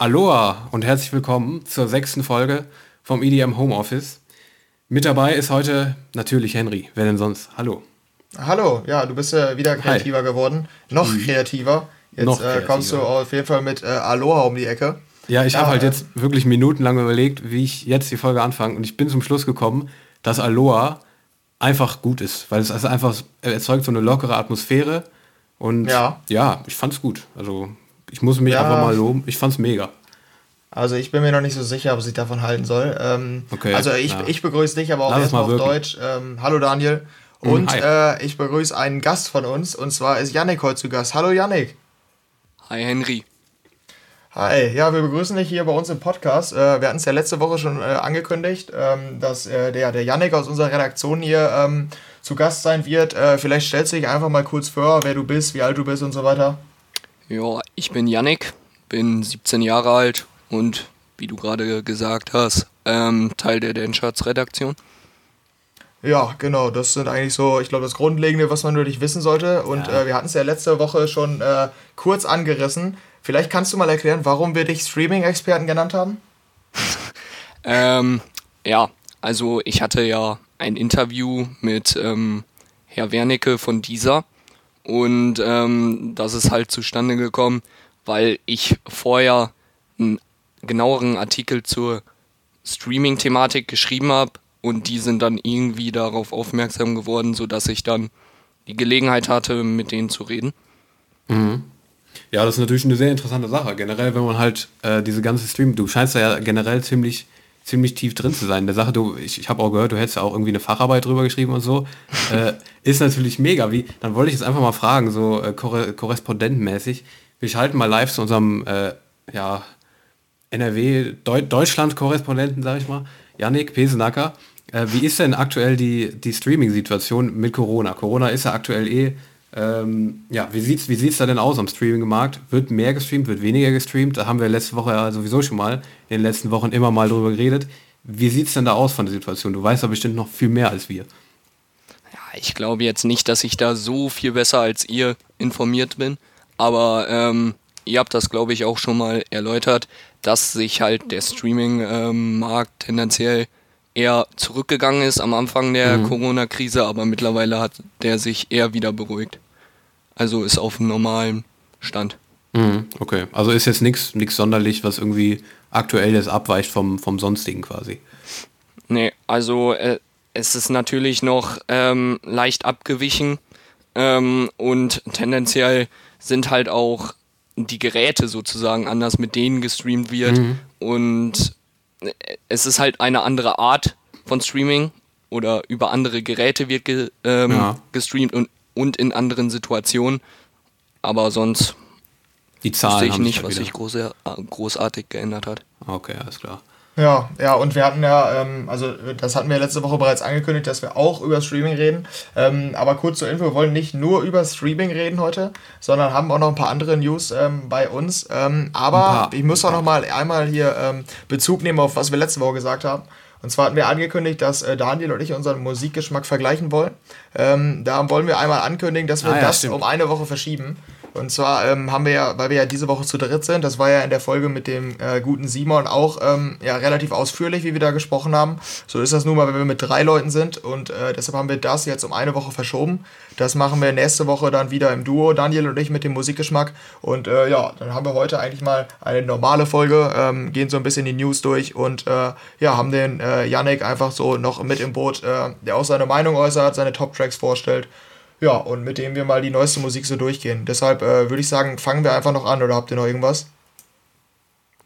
Aloha und herzlich willkommen zur sechsten Folge vom EDM Homeoffice. Mit dabei ist heute natürlich Henry. Wer denn sonst? Hallo. Hallo, ja, du bist äh, wieder kreativer Hi. geworden. Noch mhm. kreativer. Jetzt Noch kreativer. Äh, kommst du auf jeden Fall mit äh, Aloha um die Ecke. Ja, ich ja, habe halt jetzt wirklich minutenlang überlegt, wie ich jetzt die Folge anfange. Und ich bin zum Schluss gekommen, dass Aloha einfach gut ist. Weil es also einfach erzeugt so eine lockere Atmosphäre. Und ja, ja ich fand's gut. Also ich muss mich ja. einfach mal loben. Ich fand's mega. Also ich bin mir noch nicht so sicher, ob ich davon halten soll. Ähm, okay, also ich, ja. ich begrüße dich, aber auch erstmal auf Deutsch. Ähm, hallo Daniel. Mhm, und äh, ich begrüße einen Gast von uns. Und zwar ist Yannick heute zu Gast. Hallo Yannick. Hi Henry. Hi, ja, wir begrüßen dich hier bei uns im Podcast. Äh, wir hatten es ja letzte Woche schon äh, angekündigt, ähm, dass äh, der, der Yannick aus unserer Redaktion hier ähm, zu Gast sein wird. Äh, vielleicht stellst du dich einfach mal kurz vor, wer du bist, wie alt du bist und so weiter. Ja, ich bin Yannick, bin 17 Jahre alt und wie du gerade gesagt hast, ähm, Teil der Dancharts-Redaktion. Ja, genau. Das sind eigentlich so, ich glaube, das Grundlegende, was man natürlich wissen sollte. Und ja. äh, wir hatten es ja letzte Woche schon äh, kurz angerissen. Vielleicht kannst du mal erklären, warum wir dich Streaming-Experten genannt haben? ähm, ja, also ich hatte ja ein Interview mit ähm, Herr Wernicke von dieser und ähm, das ist halt zustande gekommen, weil ich vorher einen genaueren Artikel zur Streaming-Thematik geschrieben habe und die sind dann irgendwie darauf aufmerksam geworden, sodass ich dann die Gelegenheit hatte, mit denen zu reden. Mhm. Ja, das ist natürlich eine sehr interessante Sache. Generell, wenn man halt äh, diese ganze Stream, du scheinst ja generell ziemlich, ziemlich tief drin zu sein. Der Sache, du, ich, ich habe auch gehört, du hättest ja auch irgendwie eine Facharbeit drüber geschrieben und so. Äh, ist natürlich mega. Wie, dann wollte ich jetzt einfach mal fragen, so äh, korrespondentenmäßig. Wir schalten mal live zu unserem äh, ja, NRW Deu Deutschland-Korrespondenten, sag ich mal, Yannick Pesenacker. Äh, wie ist denn aktuell die, die Streaming-Situation mit Corona? Corona ist ja aktuell eh ähm, ja, wie sieht's, wie sieht's da denn aus am Streaming-Markt? Wird mehr gestreamt, wird weniger gestreamt? Da haben wir letzte Woche ja sowieso schon mal in den letzten Wochen immer mal drüber geredet. Wie sieht's denn da aus von der Situation? Du weißt ja bestimmt noch viel mehr als wir. Ja, ich glaube jetzt nicht, dass ich da so viel besser als ihr informiert bin, aber ähm, ihr habt das, glaube ich, auch schon mal erläutert, dass sich halt der Streaming-Markt ähm, tendenziell eher zurückgegangen ist am Anfang der mhm. Corona-Krise, aber mittlerweile hat der sich eher wieder beruhigt. Also ist auf einem normalen Stand. Mhm, okay, also ist jetzt nichts sonderlich, was irgendwie aktuell jetzt abweicht vom, vom sonstigen quasi. Nee, also äh, es ist natürlich noch ähm, leicht abgewichen ähm, und tendenziell sind halt auch die Geräte sozusagen anders, mit denen gestreamt wird mhm. und es ist halt eine andere Art von Streaming oder über andere Geräte wird ge, ähm, ja. gestreamt und, und in anderen Situationen. Aber sonst die Zahlen ich nicht, was sich groß, großartig geändert hat. Okay, alles klar. Ja, ja, und wir hatten ja, ähm, also das hatten wir letzte Woche bereits angekündigt, dass wir auch über Streaming reden. Ähm, aber kurz zur Info, wir wollen nicht nur über Streaming reden heute, sondern haben auch noch ein paar andere News ähm, bei uns. Ähm, aber ich muss auch noch mal einmal hier ähm, Bezug nehmen auf was wir letzte Woche gesagt haben. Und zwar hatten wir angekündigt, dass äh, Daniel und ich unseren Musikgeschmack vergleichen wollen. Ähm, da wollen wir einmal ankündigen, dass wir ah, ja, das stimmt. um eine Woche verschieben. Und zwar ähm, haben wir ja, weil wir ja diese Woche zu dritt sind, das war ja in der Folge mit dem äh, guten Simon auch ähm, ja, relativ ausführlich, wie wir da gesprochen haben. So ist das nun mal, wenn wir mit drei Leuten sind und äh, deshalb haben wir das jetzt um eine Woche verschoben. Das machen wir nächste Woche dann wieder im Duo, Daniel und ich mit dem Musikgeschmack. Und äh, ja, dann haben wir heute eigentlich mal eine normale Folge, ähm, gehen so ein bisschen die News durch und äh, ja, haben den äh, Yannick einfach so noch mit im Boot, äh, der auch seine Meinung äußert, seine Top-Tracks vorstellt. Ja, und mit dem wir mal die neueste Musik so durchgehen. Deshalb äh, würde ich sagen, fangen wir einfach noch an oder habt ihr noch irgendwas?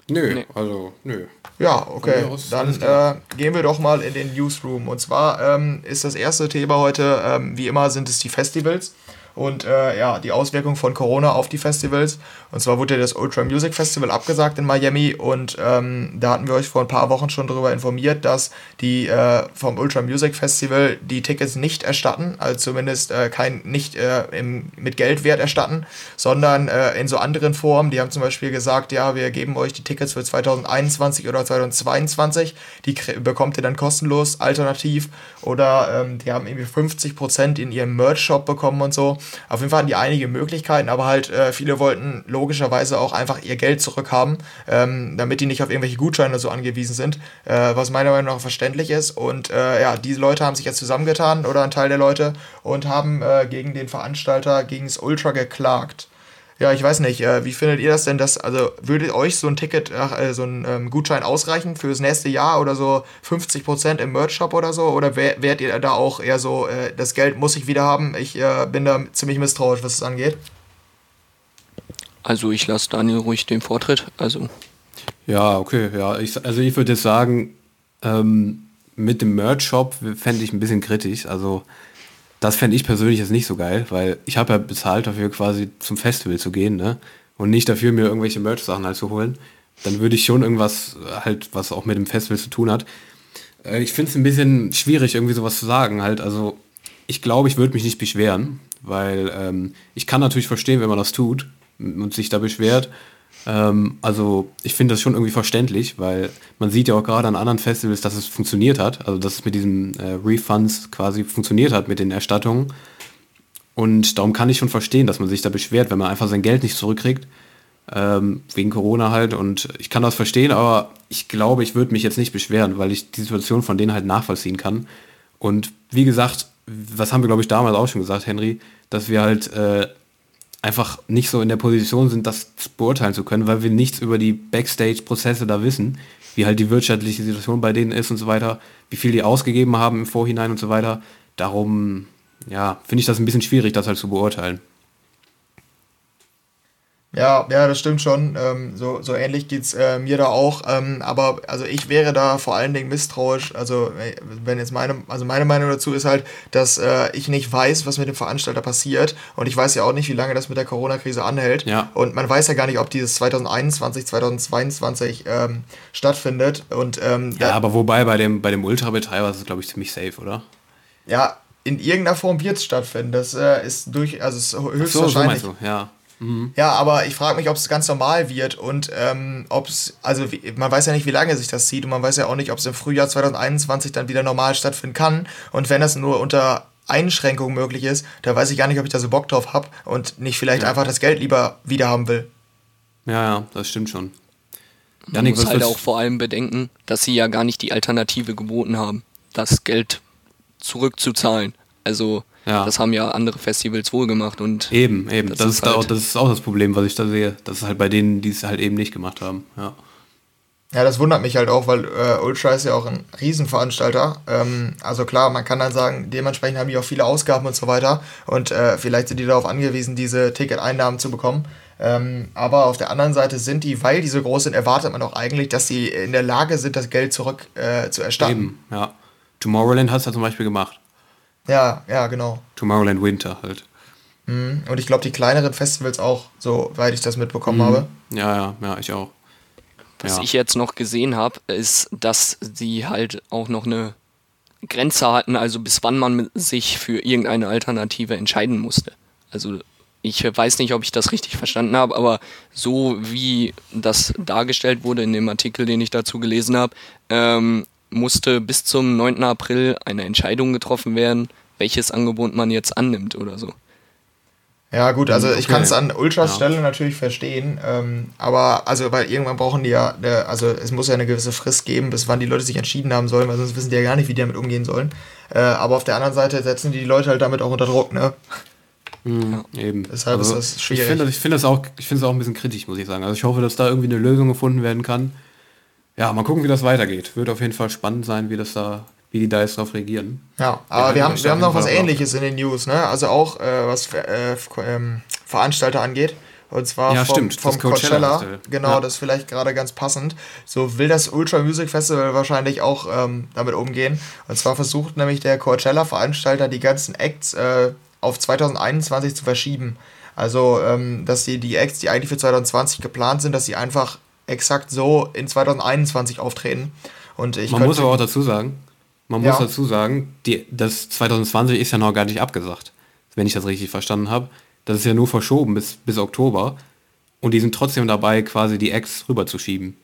Nö, nee. also nö. Ja, okay. Dann äh, gehen wir doch mal in den Newsroom. Und zwar ähm, ist das erste Thema heute, ähm, wie immer, sind es die Festivals und äh, ja, die Auswirkungen von Corona auf die Festivals. Und zwar wurde das Ultra Music Festival abgesagt in Miami und ähm, da hatten wir euch vor ein paar Wochen schon darüber informiert, dass die äh, vom Ultra Music Festival die Tickets nicht erstatten, also zumindest äh, kein nicht äh, im, mit Geldwert erstatten, sondern äh, in so anderen Formen. Die haben zum Beispiel gesagt, ja, wir geben euch die Tickets für 2021 oder 2022, die bekommt ihr dann kostenlos alternativ oder ähm, die haben irgendwie 50% in ihrem Merch-Shop bekommen und so. Auf jeden Fall hatten die einige Möglichkeiten, aber halt äh, viele wollten logischerweise auch einfach ihr Geld zurückhaben, ähm, damit die nicht auf irgendwelche Gutscheine so angewiesen sind, äh, was meiner Meinung nach verständlich ist. Und äh, ja, diese Leute haben sich jetzt zusammengetan oder ein Teil der Leute und haben äh, gegen den Veranstalter, gegen das Ultra geklagt. Ja, ich weiß nicht, äh, wie findet ihr das denn? Dass, also würde euch so ein Ticket, äh, so ein ähm, Gutschein ausreichen fürs nächste Jahr oder so 50% im Merch-Shop oder so? Oder wär, wärt ihr da auch eher so, äh, das Geld muss ich wieder haben? Ich äh, bin da ziemlich misstrauisch, was es angeht. Also ich lasse Daniel ruhig den Vortritt. Also. Ja, okay, ja. Ich, also ich würde jetzt sagen, ähm, mit dem Merch-Shop fände ich ein bisschen kritisch. Also das fände ich persönlich jetzt nicht so geil, weil ich habe ja bezahlt dafür quasi zum Festival zu gehen, ne? Und nicht dafür, mir irgendwelche Merch-Sachen halt zu holen. Dann würde ich schon irgendwas halt, was auch mit dem Festival zu tun hat. Äh, ich finde es ein bisschen schwierig, irgendwie sowas zu sagen. Halt, also ich glaube, ich würde mich nicht beschweren, weil ähm, ich kann natürlich verstehen, wenn man das tut und sich da beschwert. Ähm, also ich finde das schon irgendwie verständlich, weil man sieht ja auch gerade an anderen Festivals, dass es funktioniert hat, also dass es mit diesen äh, Refunds quasi funktioniert hat mit den Erstattungen. Und darum kann ich schon verstehen, dass man sich da beschwert, wenn man einfach sein Geld nicht zurückkriegt, ähm, wegen Corona halt. Und ich kann das verstehen, aber ich glaube, ich würde mich jetzt nicht beschweren, weil ich die Situation von denen halt nachvollziehen kann. Und wie gesagt, was haben wir, glaube ich, damals auch schon gesagt, Henry, dass wir halt äh, einfach nicht so in der Position sind, das beurteilen zu können, weil wir nichts über die Backstage-Prozesse da wissen, wie halt die wirtschaftliche Situation bei denen ist und so weiter, wie viel die ausgegeben haben im Vorhinein und so weiter. Darum, ja, finde ich das ein bisschen schwierig, das halt zu beurteilen. Ja, ja, das stimmt schon. Ähm, so, so ähnlich geht es äh, mir da auch. Ähm, aber also ich wäre da vor allen Dingen misstrauisch. Also äh, wenn jetzt meine, also meine Meinung dazu ist halt, dass äh, ich nicht weiß, was mit dem Veranstalter passiert. Und ich weiß ja auch nicht, wie lange das mit der Corona-Krise anhält. Ja. Und man weiß ja gar nicht, ob dieses 2021, 2022 ähm, stattfindet. Und, ähm, ja, aber wobei bei dem, bei dem Ultra-Betreiber ist es, glaube ich, ziemlich safe, oder? Ja, in irgendeiner Form wird es stattfinden. Das äh, ist durch, also ist höchstwahrscheinlich. So, so ja. Mhm. Ja, aber ich frage mich, ob es ganz normal wird und ähm, ob es, also wie, man weiß ja nicht, wie lange sich das zieht und man weiß ja auch nicht, ob es im Frühjahr 2021 dann wieder normal stattfinden kann. Und wenn das nur unter Einschränkungen möglich ist, da weiß ich gar nicht, ob ich da so Bock drauf habe und nicht vielleicht ja. einfach das Geld lieber wieder haben will. Ja, ja, das stimmt schon. Man Janik, muss halt auch vor allem bedenken, dass sie ja gar nicht die Alternative geboten haben, das Geld zurückzuzahlen. Also ja. Das haben ja andere Festivals wohl gemacht und. Eben, eben. Das, das ist, halt auch, das ist auch das Problem, was ich da sehe. Das ist halt bei denen, die es halt eben nicht gemacht haben. Ja. Ja, das wundert mich halt auch, weil äh, Ultra ist ja auch ein Riesenveranstalter. Ähm, also klar, man kann dann sagen, dementsprechend haben die auch viele Ausgaben und so weiter. Und äh, vielleicht sind die darauf angewiesen, diese Ticketeinnahmen zu bekommen. Ähm, aber auf der anderen Seite sind die, weil die so groß sind, erwartet man auch eigentlich, dass sie in der Lage sind, das Geld zurück äh, zu erstatten. Eben, ja. Tomorrowland hat es ja zum Beispiel gemacht. Ja, ja, genau. Tomorrowland Winter halt. Mhm. Und ich glaube, die kleineren Festivals auch, soweit ich das mitbekommen mhm. habe. Ja, ja, ja, ich auch. Was ja. ich jetzt noch gesehen habe, ist, dass sie halt auch noch eine Grenze hatten, also bis wann man sich für irgendeine Alternative entscheiden musste. Also ich weiß nicht, ob ich das richtig verstanden habe, aber so wie das dargestellt wurde in dem Artikel, den ich dazu gelesen habe, ähm, musste bis zum 9. April eine Entscheidung getroffen werden, welches Angebot man jetzt annimmt oder so. Ja, gut, also okay. ich kann es an Ultras ja. Stelle natürlich verstehen, ähm, aber also, weil irgendwann brauchen die ja, eine, also es muss ja eine gewisse Frist geben, bis wann die Leute sich entschieden haben sollen, weil sonst wissen die ja gar nicht, wie die damit umgehen sollen. Äh, aber auf der anderen Seite setzen die, die Leute halt damit auch unter Druck, ne? Mhm, ja. Eben. Deshalb also, ist das schwierig. Ich finde ich find das, auch, find das auch ein bisschen kritisch, muss ich sagen. Also ich hoffe, dass da irgendwie eine Lösung gefunden werden kann ja, mal gucken, wie das weitergeht. Wird auf jeden Fall spannend sein, wie das da, wie die jetzt darauf reagieren. Ja, aber ja, wir haben, wir haben noch was ähnliches in den News, ne? Also auch äh, was äh, ähm, Veranstalter angeht. Und zwar ja, vom, stimmt, vom Coachella. Coachella. Genau, ja. das ist vielleicht gerade ganz passend. So will das Ultra Music Festival wahrscheinlich auch ähm, damit umgehen. Und zwar versucht nämlich der Coachella-Veranstalter die ganzen Acts äh, auf 2021 zu verschieben. Also, ähm, dass die, die Acts, die eigentlich für 2020 geplant sind, dass sie einfach exakt so in 2021 auftreten. Und ich man muss aber auch dazu sagen, man muss ja. dazu sagen, die, das 2020 ist ja noch gar nicht abgesagt, wenn ich das richtig verstanden habe. Das ist ja nur verschoben bis, bis Oktober. Und die sind trotzdem dabei, quasi die Ex rüberzuschieben.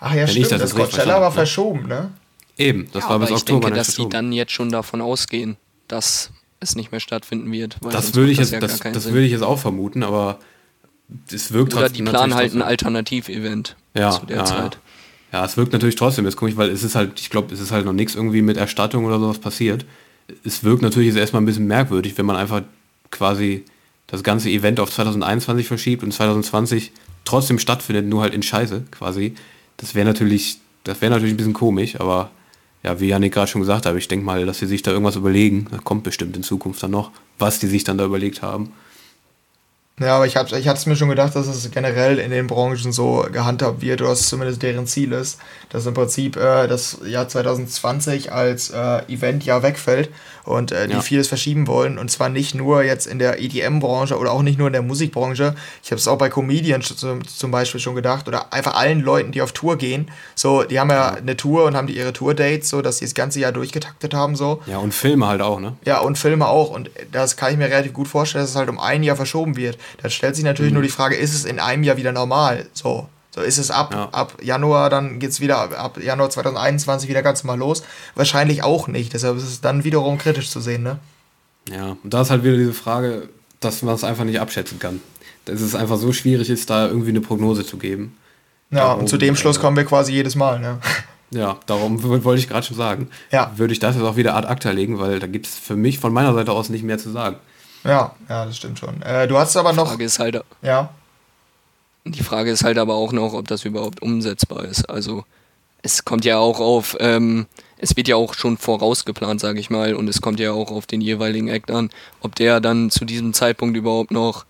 Ach ja, wenn stimmt, das, das Coachella war ne? verschoben, ne? Eben, das ja, war bis ich Oktober. Ich denke, dass sie dann jetzt schon davon ausgehen, dass es nicht mehr stattfinden wird. das würde ich, jetzt, ja das, das würde ich jetzt auch vermuten, aber es wirkt Oder die planen halt ein Alternativ-Event ja, zu der ja, Zeit. Ja, es wirkt natürlich trotzdem jetzt komisch, weil es ist halt, ich glaube, es ist halt noch nichts irgendwie mit Erstattung oder sowas passiert. Es wirkt natürlich jetzt erstmal ein bisschen merkwürdig, wenn man einfach quasi das ganze Event auf 2021 verschiebt und 2020 trotzdem stattfindet, nur halt in Scheiße quasi. Das wäre natürlich, das wäre natürlich ein bisschen komisch, aber ja, wie Janik gerade schon gesagt hat, ich denke mal, dass sie sich da irgendwas überlegen. Das kommt bestimmt in Zukunft dann noch, was die sich dann da überlegt haben. Ja, aber ich, hab, ich hatte es mir schon gedacht, dass es generell in den Branchen so gehandhabt wird, oder dass zumindest deren Ziel ist, dass im Prinzip äh, das Jahr 2020 als äh, Eventjahr wegfällt und äh, die ja. vieles verschieben wollen. Und zwar nicht nur jetzt in der EDM-Branche oder auch nicht nur in der Musikbranche. Ich habe es auch bei Comedians zum Beispiel schon gedacht oder einfach allen Leuten, die auf Tour gehen. So, die haben ja eine Tour und haben die ihre Tour-Dates, so dass sie das ganze Jahr durchgetaktet haben. So. Ja, und Filme halt auch, ne? Ja, und Filme auch. Und das kann ich mir relativ gut vorstellen, dass es halt um ein Jahr verschoben wird. Dann stellt sich natürlich mhm. nur die Frage, ist es in einem Jahr wieder normal? So, so ist es ab, ja. ab Januar, dann geht es wieder ab Januar 2021 wieder ganz mal los. Wahrscheinlich auch nicht. Deshalb ist es dann wiederum kritisch zu sehen, ne? Ja, und da ist halt wieder diese Frage, dass man es einfach nicht abschätzen kann. Dass es einfach so schwierig ist, da irgendwie eine Prognose zu geben. Ja, darum, und zu dem Schluss kommen wir quasi jedes Mal, ne? Ja, darum wollte ich gerade schon sagen. Ja. Würde ich das jetzt auch wieder ad acta legen, weil da gibt es für mich von meiner Seite aus nicht mehr zu sagen. Ja, ja, das stimmt schon. Äh, du hast aber noch. Die Frage ist halt. Ja. Die Frage ist halt aber auch noch, ob das überhaupt umsetzbar ist. Also es kommt ja auch auf, ähm, es wird ja auch schon vorausgeplant, sage ich mal, und es kommt ja auch auf den jeweiligen Act an, ob der dann zu diesem Zeitpunkt überhaupt noch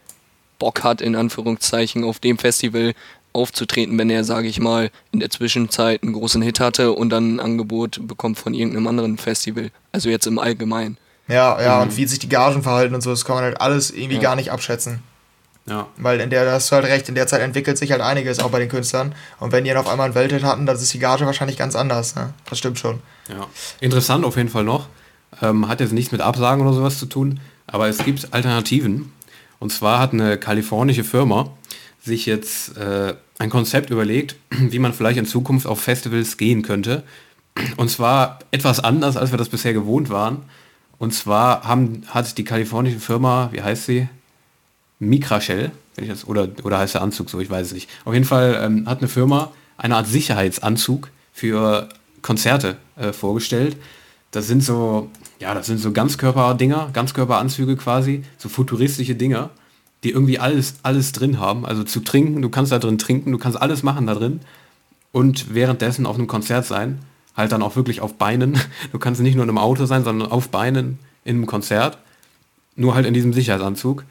Bock hat, in Anführungszeichen, auf dem Festival aufzutreten, wenn er, sage ich mal, in der Zwischenzeit einen großen Hit hatte und dann ein Angebot bekommt von irgendeinem anderen Festival. Also jetzt im Allgemeinen. Ja, ja, mhm. und wie sich die Gagen verhalten und so, das kann man halt alles irgendwie ja. gar nicht abschätzen. Ja. Weil in der, da hast du halt recht, in der Zeit entwickelt sich halt einiges auch bei den Künstlern. Und wenn die dann auf einmal einen Welthit hatten, dann ist die Gage wahrscheinlich ganz anders. Ne? Das stimmt schon. Ja. Interessant auf jeden Fall noch. Ähm, hat jetzt nichts mit Absagen oder sowas zu tun, aber es gibt Alternativen. Und zwar hat eine kalifornische Firma sich jetzt äh, ein Konzept überlegt, wie man vielleicht in Zukunft auf Festivals gehen könnte. Und zwar etwas anders, als wir das bisher gewohnt waren. Und zwar haben, hat die kalifornische Firma, wie heißt sie? Mikrashell, wenn ich das, oder, oder heißt der Anzug so, ich weiß es nicht. Auf jeden Fall ähm, hat eine Firma eine Art Sicherheitsanzug für Konzerte äh, vorgestellt. Das sind so, ja, das sind so Ganzkörper-Dinger, Ganzkörperanzüge quasi, so futuristische Dinger, die irgendwie alles, alles drin haben. Also zu trinken, du kannst da drin trinken, du kannst alles machen da drin und währenddessen auf einem Konzert sein, halt dann auch wirklich auf Beinen. Du kannst nicht nur in einem Auto sein, sondern auf Beinen in einem Konzert, nur halt in diesem Sicherheitsanzug.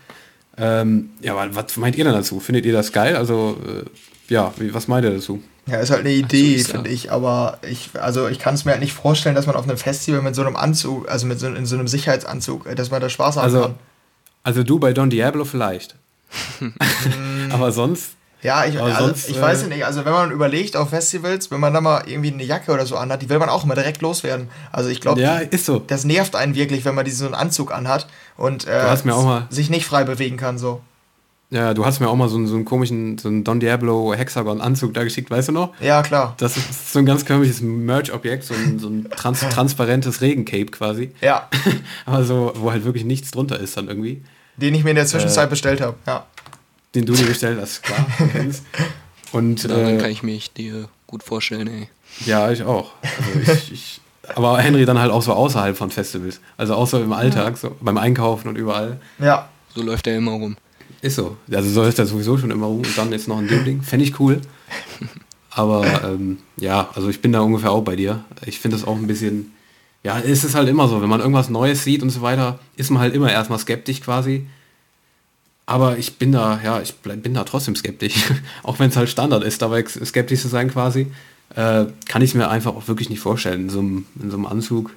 Ähm, ja, aber was meint ihr denn dazu? Findet ihr das geil? Also, äh, ja, wie, was meint ihr dazu? Ja, ist halt eine Idee, so finde ich, aber ich, also ich kann es mir halt nicht vorstellen, dass man auf einem Festival mit so einem Anzug, also mit so, in so einem Sicherheitsanzug, äh, dass man da Spaß haben also, kann. Also du bei Don Diablo vielleicht. aber sonst ja, ich, also sonst, ich weiß äh, nicht. Also wenn man überlegt auf Festivals, wenn man da mal irgendwie eine Jacke oder so anhat, die will man auch immer direkt loswerden. Also ich glaube, ja, ist so. das nervt einen wirklich, wenn man diesen Anzug anhat und äh, sich nicht frei bewegen kann so. Ja, du hast mir auch mal so einen, so einen komischen, so einen Don Diablo Hexagon-Anzug da geschickt, weißt du noch? Ja, klar. Das ist so ein ganz komisches Merch-Objekt, so ein, so ein trans transparentes Regencape quasi. Ja. Aber so, wo halt wirklich nichts drunter ist dann irgendwie. Den ich mir in der Zwischenzeit äh, bestellt habe, ja den du dir bestellt hast, klar. Und, Daran äh, kann ich mich dir gut vorstellen, ey. Ja, ich auch. Also ich, ich, aber Henry dann halt auch so außerhalb von Festivals. Also außer im Alltag, so beim Einkaufen und überall. Ja. So läuft er immer rum. Ist so. Also so läuft er sowieso schon immer rum und dann jetzt noch ein Ding. Fände ich cool. Aber ähm, ja, also ich bin da ungefähr auch bei dir. Ich finde das auch ein bisschen, ja, es ist halt immer so, wenn man irgendwas Neues sieht und so weiter, ist man halt immer erstmal skeptisch quasi. Aber ich bin da, ja, ich bin da trotzdem skeptisch. auch wenn es halt Standard ist, dabei skeptisch zu sein quasi, äh, kann ich es mir einfach auch wirklich nicht vorstellen. In so einem, in so einem Anzug.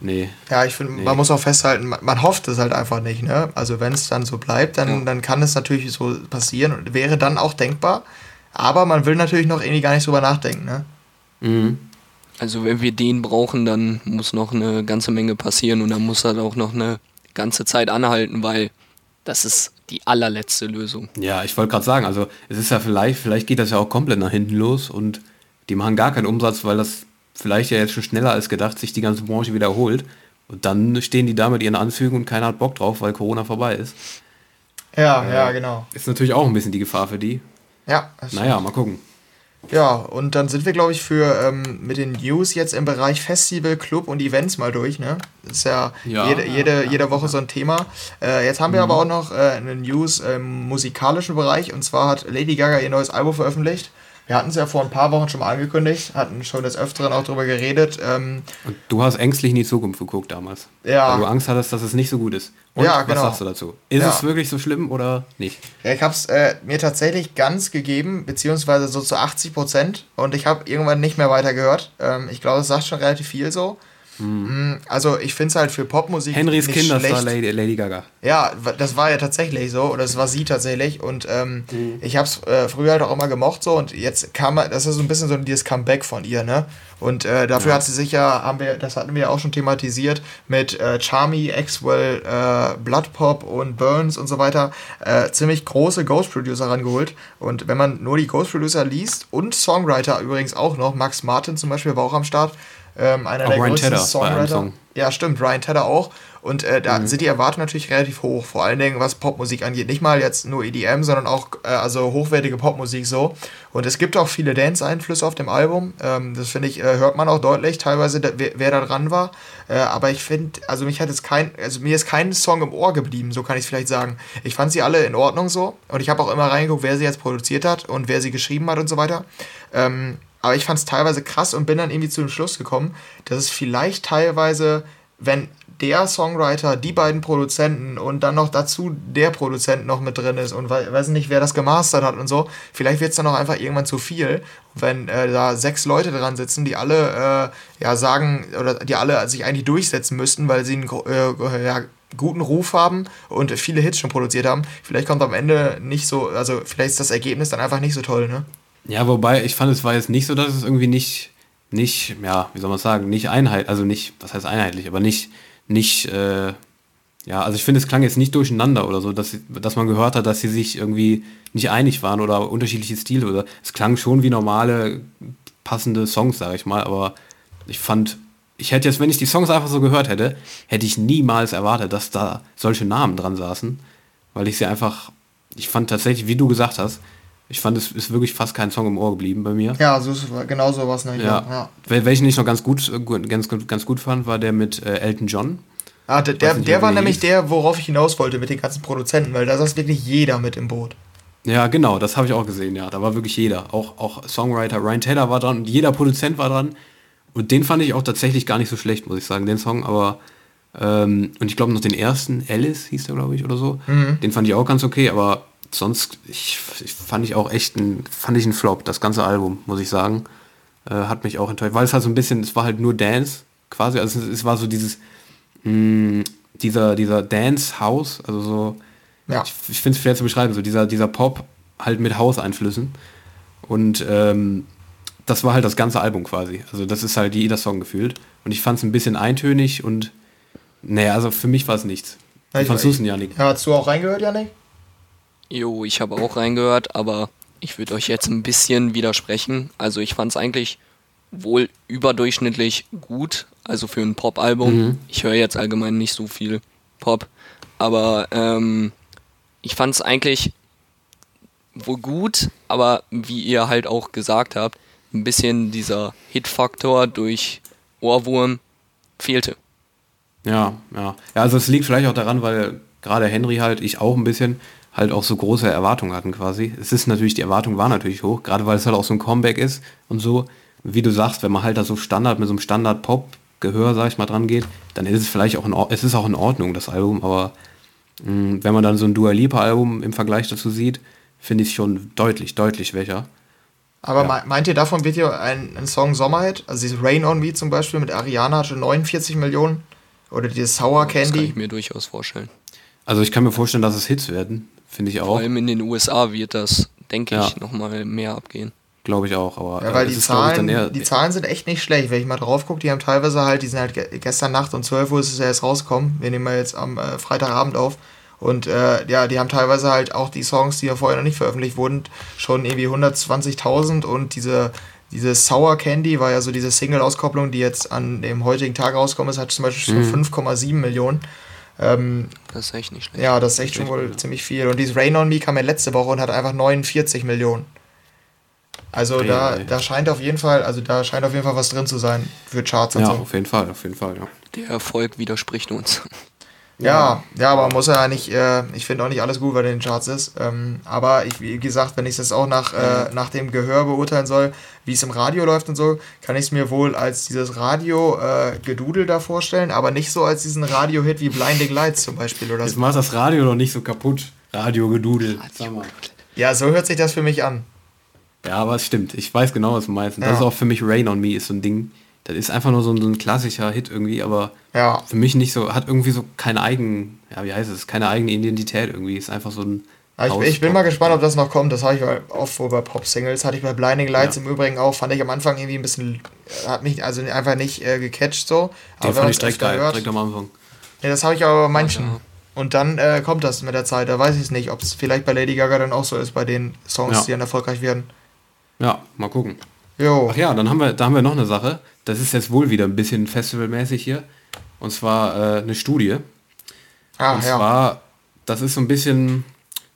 Nee. Ja, ich finde, nee. man muss auch festhalten, man, man, hofft es halt einfach nicht, ne? Also wenn es dann so bleibt, dann, ja. dann kann es natürlich so passieren und wäre dann auch denkbar. Aber man will natürlich noch irgendwie gar nicht drüber nachdenken, ne? Mhm. Also wenn wir den brauchen, dann muss noch eine ganze Menge passieren und dann muss halt auch noch eine ganze Zeit anhalten, weil das ist die allerletzte Lösung. Ja, ich wollte gerade sagen, also es ist ja vielleicht, vielleicht geht das ja auch komplett nach hinten los und die machen gar keinen Umsatz, weil das vielleicht ja jetzt schon schneller als gedacht sich die ganze Branche wiederholt Und dann stehen die da mit ihren Anzügen und keiner hat Bock drauf, weil Corona vorbei ist. Ja, äh, ja, genau. Ist natürlich auch ein bisschen die Gefahr für die. Ja. Naja, mal gucken. Ja, und dann sind wir, glaube ich, für ähm, mit den News jetzt im Bereich Festival, Club und Events mal durch. Ne? Das ist ja, ja jede, jede, ja, jede Woche so ein Thema. Äh, jetzt haben wir mhm. aber auch noch äh, eine News im musikalischen Bereich. Und zwar hat Lady Gaga ihr neues Album veröffentlicht. Wir hatten es ja vor ein paar Wochen schon mal angekündigt, hatten schon des Öfteren auch darüber geredet. Ähm, und du hast ängstlich in die Zukunft geguckt damals. Ja. Weil du Angst hattest, dass es nicht so gut ist. Und ja, genau. was sagst du dazu? Ist ja. es wirklich so schlimm oder nicht? Ja, ich habe es äh, mir tatsächlich ganz gegeben, beziehungsweise so zu 80 Prozent. Und ich habe irgendwann nicht mehr weiter gehört. Ähm, ich glaube, es sagt schon relativ viel so. Mhm. Also ich finde es halt für Popmusik. Henrys Kinderstar Lady, Lady Gaga. Ja, das war ja tatsächlich so, oder das war sie tatsächlich. Und ähm, mhm. ich habe es äh, früher halt auch immer gemocht so und jetzt kam das ist so ein bisschen so dieses Comeback von ihr, ne? Und äh, dafür ja. hat sie sich ja, haben wir, das hatten wir ja auch schon thematisiert, mit äh, Charmy, Axwell, äh, Bloodpop und Burns und so weiter, äh, ziemlich große Ghost Producer rangeholt. Und wenn man nur die Ghost Producer liest und Songwriter übrigens auch noch, Max Martin zum Beispiel war auch am Start, ähm, einer auch der Ryan größten Tedder Songwriter. Song. Ja, stimmt, Ryan Tedder auch. Und äh, da mhm. sind die Erwartungen natürlich relativ hoch, vor allen Dingen was Popmusik angeht. Nicht mal jetzt nur EDM, sondern auch äh, also hochwertige Popmusik so. Und es gibt auch viele Dance-Einflüsse auf dem Album. Ähm, das finde ich, äh, hört man auch deutlich, teilweise, da, wer, wer, da dran war. Äh, aber ich finde, also mich hat es kein, also mir ist kein Song im Ohr geblieben, so kann ich es vielleicht sagen. Ich fand sie alle in Ordnung so. Und ich habe auch immer reingeguckt, wer sie jetzt produziert hat und wer sie geschrieben hat und so weiter. Ähm, aber ich fand es teilweise krass und bin dann irgendwie zu dem Schluss gekommen, dass es vielleicht teilweise, wenn der Songwriter, die beiden Produzenten und dann noch dazu der Produzent noch mit drin ist und we weiß nicht, wer das gemastert hat und so, vielleicht wird es dann auch einfach irgendwann zu viel, wenn äh, da sechs Leute dran sitzen, die alle äh, ja sagen oder die alle sich eigentlich durchsetzen müssten, weil sie einen äh, ja, guten Ruf haben und viele Hits schon produziert haben. Vielleicht kommt am Ende nicht so, also vielleicht ist das Ergebnis dann einfach nicht so toll, ne? Ja, wobei ich fand, es war jetzt nicht so, dass es irgendwie nicht, nicht, ja, wie soll man sagen, nicht einheitlich, also nicht, was heißt einheitlich, aber nicht, nicht, äh, ja, also ich finde, es klang jetzt nicht durcheinander oder so, dass, dass man gehört hat, dass sie sich irgendwie nicht einig waren oder unterschiedliche Stile oder es klang schon wie normale, passende Songs, sage ich mal, aber ich fand, ich hätte jetzt, wenn ich die Songs einfach so gehört hätte, hätte ich niemals erwartet, dass da solche Namen dran saßen, weil ich sie einfach, ich fand tatsächlich, wie du gesagt hast, ich fand, es ist wirklich fast kein Song im Ohr geblieben bei mir. Ja, so ist, genau so was. Ne? Ja. ja. Welchen ich noch ganz gut, ganz, ganz gut fand, war der mit äh, Elton John. Ah, der, der, der war nämlich der, worauf ich hinaus wollte mit den ganzen Produzenten, weil da saß wirklich jeder mit im Boot. Ja, genau, das habe ich auch gesehen, ja. Da war wirklich jeder. Auch, auch Songwriter Ryan Taylor war dran und jeder Produzent war dran. Und den fand ich auch tatsächlich gar nicht so schlecht, muss ich sagen, den Song. Aber, ähm, und ich glaube noch den ersten, Alice hieß der, glaube ich, oder so. Mhm. Den fand ich auch ganz okay, aber sonst ich, ich, fand ich auch echt ein, fand ich ein Flop, das ganze Album, muss ich sagen. Äh, hat mich auch enttäuscht, weil es halt so ein bisschen, es war halt nur Dance, quasi, also es, es war so dieses, mh, hm, dieser, dieser Dance-House, also so, ja. ich, ich finde es schwer zu beschreiben, so dieser, dieser Pop halt mit Hauseinflüssen. Und ähm, das war halt das ganze Album quasi. Also das ist halt jeder Song gefühlt. Und ich fand es ein bisschen eintönig und naja, also für mich war es nichts. Wie fandst du es denn, Janik? Ja, hast du auch reingehört, Janik? Jo, ich habe auch reingehört, aber ich würde euch jetzt ein bisschen widersprechen. Also ich fand es eigentlich wohl überdurchschnittlich gut, also für ein Pop-Album. Mhm. Ich höre jetzt allgemein nicht so viel Pop, aber ähm, ich fand es eigentlich wohl gut, aber wie ihr halt auch gesagt habt, ein bisschen dieser Hit-Faktor durch Ohrwurm fehlte. Ja, ja. Ja, also es liegt vielleicht auch daran, weil gerade Henry halt, ich auch ein bisschen, halt auch so große Erwartungen hatten quasi. Es ist natürlich, die Erwartung war natürlich hoch, gerade weil es halt auch so ein Comeback ist und so. Wie du sagst, wenn man halt da so Standard mit so einem Standard-Pop-Gehör, sag ich mal, dran geht, dann ist es vielleicht auch in Ordnung, es ist auch in Ordnung, das Album, aber mh, mm, wenn man dann so ein Dua Lipa-Album im Vergleich dazu sieht, finde ich es schon deutlich, deutlich schwächer. Aber ja. meint ihr, davon wird ja ein, ein Song Sommerhit? Also dieses Rain on Me zum Beispiel mit Ariana hatte 49 Millionen. Oder dieses Sour Candy. Das kann ich mir durchaus vorstellen. Also ich kann mir vorstellen, dass es Hits werden. Finde ich auch. Vor allem in den USA wird das, denke ja. ich, nochmal mehr abgehen. Glaube ich auch, aber ja, weil die, Zahlen, eher, die Zahlen sind echt nicht schlecht. Wenn ich mal drauf gucke, die haben teilweise halt, die sind halt gestern Nacht um 12 Uhr ist es ja erst rausgekommen. Wir nehmen mal jetzt am äh, Freitagabend auf. Und äh, ja, die haben teilweise halt auch die Songs, die ja vorher noch nicht veröffentlicht wurden, schon irgendwie 120.000 und diese diese Sour Candy war ja so diese Single-Auskopplung, die jetzt an dem heutigen Tag rauskommt, ist, hat zum Beispiel Mhm. schon 5,7 Millionen. Ähm, Das ist echt nicht schlecht. ja, das ist echt schon wohl ziemlich viel. Und dieses Rain on Me kam ja letzte Woche und hat einfach 49 Millionen. Also da, da scheint auf jeden Fall, also da scheint auf jeden Fall was drin zu sein für Charts und Ja, so. auf jeden Fall, auf jeden Fall, ja. Der Erfolg widerspricht uns. Ja, ja, aber man muss ja nicht, äh, ich finde auch nicht alles gut, was in den Charts ist. Ähm, aber ich, wie gesagt, wenn ich das auch nach, äh, nach dem Gehör beurteilen soll, wie es im Radio läuft und so, kann ich es mir wohl als dieses Radio-Gedudel da vorstellen, aber nicht so als diesen Radio-Hit wie Blinding Lights zum Beispiel oder Jetzt so. macht das Radio doch nicht so kaputt. Radio-Gedudel. Sag mal. Ja, so hört sich das für mich an. Ja, aber es stimmt. Ich weiß genau, was du meinst. Und Das Ja. ist auch für mich Rain on Me ist so ein Ding. Das ist einfach nur so ein, so ein klassischer Hit irgendwie, aber Ja. für mich nicht so, hat irgendwie so keine eigen, ja, wie heißt es, keine eigene Identität irgendwie. Ist einfach so ein. Aber ich, ich bin mal gespannt, ob das noch kommt. Das habe ich oft vor bei Pop-Singles. Hatte ich bei Blinding Lights Ja. im Übrigen auch. Fand ich am Anfang irgendwie ein bisschen, hat mich also einfach nicht äh, gecatcht so. Den Aber fand ich direkt geil, direkt am Anfang. Ja, das habe ich aber bei manchen. Ja. Und dann äh, kommt das mit der Zeit. Da weiß ich es nicht, ob es vielleicht bei Lady Gaga dann auch so ist, bei den Songs, Ja. die dann erfolgreich werden. Ja, mal gucken. Jo. Ach ja, dann haben wir, da haben wir noch eine Sache. Das ist jetzt wohl wieder ein bisschen festivalmäßig hier. Und zwar äh, eine Studie. Ah, und ja. zwar, das ist so ein bisschen,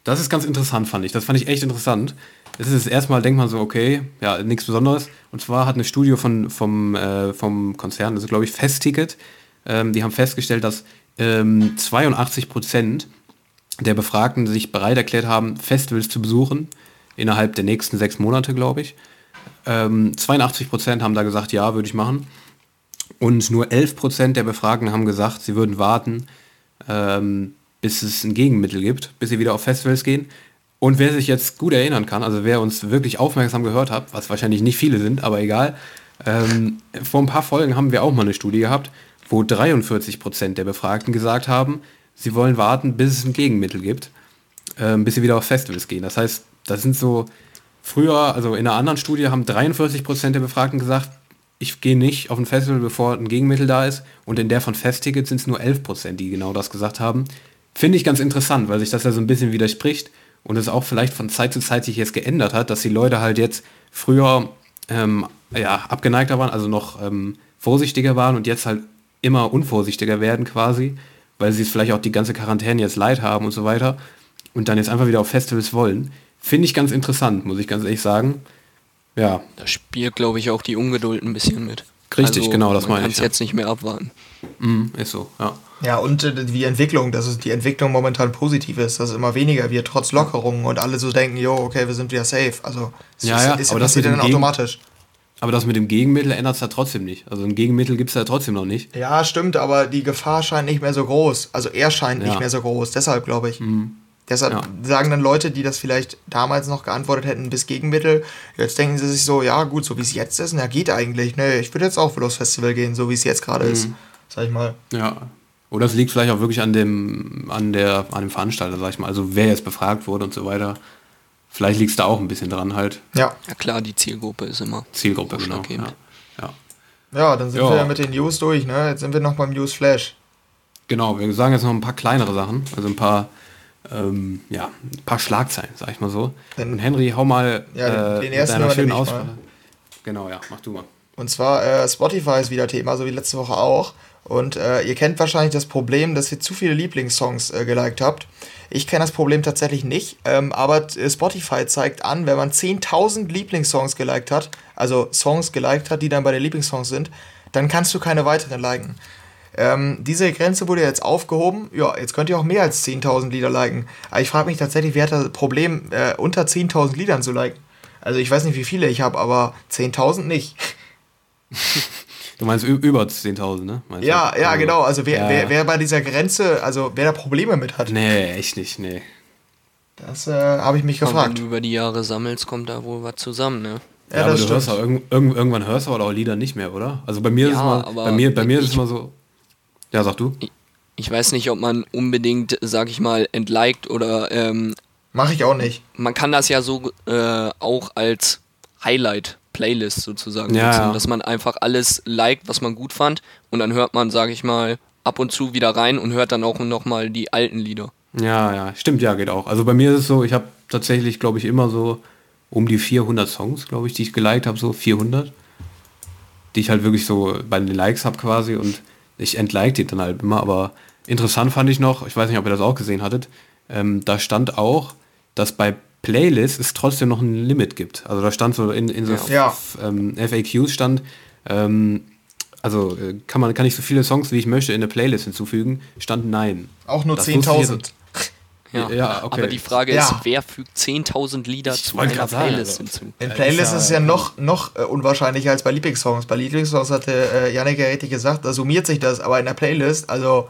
das ist ganz interessant, fand ich. Das fand ich echt interessant. Das ist erstmal, denkt man so, okay, ja, nichts Besonderes. Und zwar hat eine Studie von, vom, äh, vom Konzern, das ist glaube ich Festticket, ähm, die haben festgestellt, dass ähm, 82 Prozent der Befragten sich bereit erklärt haben, Festivals zu besuchen, innerhalb der nächsten sechs Monate, glaube ich. Ähm, 82 Prozent haben da gesagt, ja, würde ich machen. Und nur 11 Prozent der Befragten haben gesagt, sie würden warten, ähm, bis es ein Gegenmittel gibt, bis sie wieder auf Festivals gehen. Und wer sich jetzt gut erinnern kann, also wer uns wirklich aufmerksam gehört hat, was wahrscheinlich nicht viele sind, aber egal, ähm, vor ein paar Folgen haben wir auch mal eine Studie gehabt, wo 43 Prozent der Befragten gesagt haben, sie wollen warten, bis es ein Gegenmittel gibt, ähm, bis sie wieder auf Festivals gehen. Das heißt, das sind so, früher, also in einer anderen Studie haben 43 Prozent der Befragten gesagt, ich gehe nicht auf ein Festival, bevor ein Gegenmittel da ist. Und in der von Festtickets sind es nur 11 Prozent, die genau das gesagt haben. Finde ich ganz interessant, weil sich das ja so ein bisschen widerspricht und es auch vielleicht von Zeit zu Zeit sich jetzt geändert hat, dass die Leute halt jetzt früher ähm, ja, abgeneigter waren, also noch ähm, vorsichtiger waren und jetzt halt immer unvorsichtiger werden quasi, weil sie es vielleicht auch die ganze Quarantäne jetzt leid haben und so weiter und dann jetzt einfach wieder auf Festivals wollen. Finde ich ganz interessant, muss ich ganz ehrlich sagen. Ja, Da spielt, glaube ich, auch die Ungeduld ein bisschen mit. Richtig, genau, das man meine ich, kann's ja. jetzt nicht mehr abwarten. mm, ist so, ja. Ja, und äh, die Entwicklung, dass es die Entwicklung momentan positiv ist, dass es immer weniger wird, trotz Lockerungen und alle so denken, jo, okay, wir sind wieder safe. Also, es Ja, ist, ja, ist aber das passiert dann automatisch. Aber das mit dem Gegenmittel ändert es ja trotzdem nicht. Also ein Gegenmittel gibt es ja trotzdem noch nicht. Ja, stimmt, aber die Gefahr scheint nicht mehr so groß. Also er scheint Ja. nicht mehr so groß, deshalb glaube ich. Deshalb Ja. sagen dann Leute, die das vielleicht damals noch geantwortet hätten, bis Gegenmittel, jetzt denken sie sich so, ja gut, so wie es jetzt ist, na geht eigentlich. Nee, ich würde jetzt auch aufs Festival gehen, so wie es jetzt gerade ist. Sag ich mal. Ja. Oder es liegt vielleicht auch wirklich an dem, an der, an dem Veranstalter, sag ich mal. Also wer jetzt befragt wurde und so weiter. Vielleicht liegt es da auch ein bisschen dran halt. Ja. Ja klar, die Zielgruppe ist immer Zielgruppe, genau. Ja. ja. Ja, dann sind Ja. wir ja mit den News durch, ne? Jetzt sind wir noch beim News Flash. Genau, wir sagen jetzt noch ein paar kleinere Sachen. Also ein paar, ähm, ja, ein paar Schlagzeilen, sag ich mal so. Dann- und Henry, hau mal Ja, den- äh, den ersten deiner schönen mal. Genau, ja, mach du mal. Und zwar äh, Spotify ist wieder Thema, so wie letzte Woche auch. Und äh, ihr kennt wahrscheinlich das Problem, dass ihr zu viele Lieblingssongs äh, geliked habt. Ich kenne das Problem tatsächlich nicht, ähm, aber äh, Spotify zeigt an, wenn man 10.000 Lieblingssongs geliked hat, also Songs geliked hat, die dann bei den Lieblingssongs sind, dann kannst du keine weiteren liken. Ähm, diese Grenze wurde jetzt aufgehoben. Ja, jetzt könnt ihr auch mehr als 10.000 Lieder liken. Aber ich frage mich tatsächlich, wer hat das Problem, äh, unter 10.000 Liedern zu liken? Also ich weiß nicht, wie viele ich habe, aber 10.000 nicht. Du meinst über 10.000, ne? Meinst Ja, du? ja, genau. Also wer, Ja. wer, wer bei dieser Grenze, also wer da Probleme mit hat, Nee, echt nicht, nee. das äh, habe ich mich Aber Wenn gefragt. du über die Jahre sammelst, kommt da wohl was zusammen, ne? Ja, Ja, aber das du hörst auch irgend, irgend, irgendwann hörst du aber auch Lieder nicht mehr, oder? Also bei mir ist es Ja, mal, bei mir, bei mir ist es immer so. Ja, sag du. Ich weiß nicht, ob man unbedingt, sag ich mal, entliked oder ähm, Mache ich auch nicht. man kann das ja so äh, auch als Highlight-Playlist sozusagen Ja, nutzen, ja. dass man einfach alles liked, was man gut fand und dann hört man, sag ich mal, ab und zu wieder rein und hört dann auch nochmal die alten Lieder. Ja, ja, stimmt, ja, geht auch. Also bei mir ist es so, ich habe tatsächlich, glaube ich, immer so um die 400 Songs, glaube ich, die ich geliked habe, so 400. Die ich halt wirklich so bei den Likes habe quasi und ich entlike die dann halt immer, aber interessant fand ich noch, ich weiß nicht, ob ihr das auch gesehen hattet, ähm, da stand auch, dass bei Playlists es trotzdem noch ein Limit gibt. Also da stand so in, in so Ja. Ähm, FAQs stand, ähm, also äh, kann man kann ich so viele Songs wie ich möchte in eine Playlist hinzufügen, stand nein. Auch nur Das wusste ich 10.000. Ja. Ja, okay. Aber die Frage Ja. ist, wer fügt 10.000 Lieder zu wollte einer sagen, Playlist also. hinzu? In Ja, Playlists ist es ja noch, noch äh, unwahrscheinlicher als bei Lieblingssongs. Bei Lieblingssongs hatte äh, Janik ja richtig gesagt, da summiert sich das, aber in der Playlist, also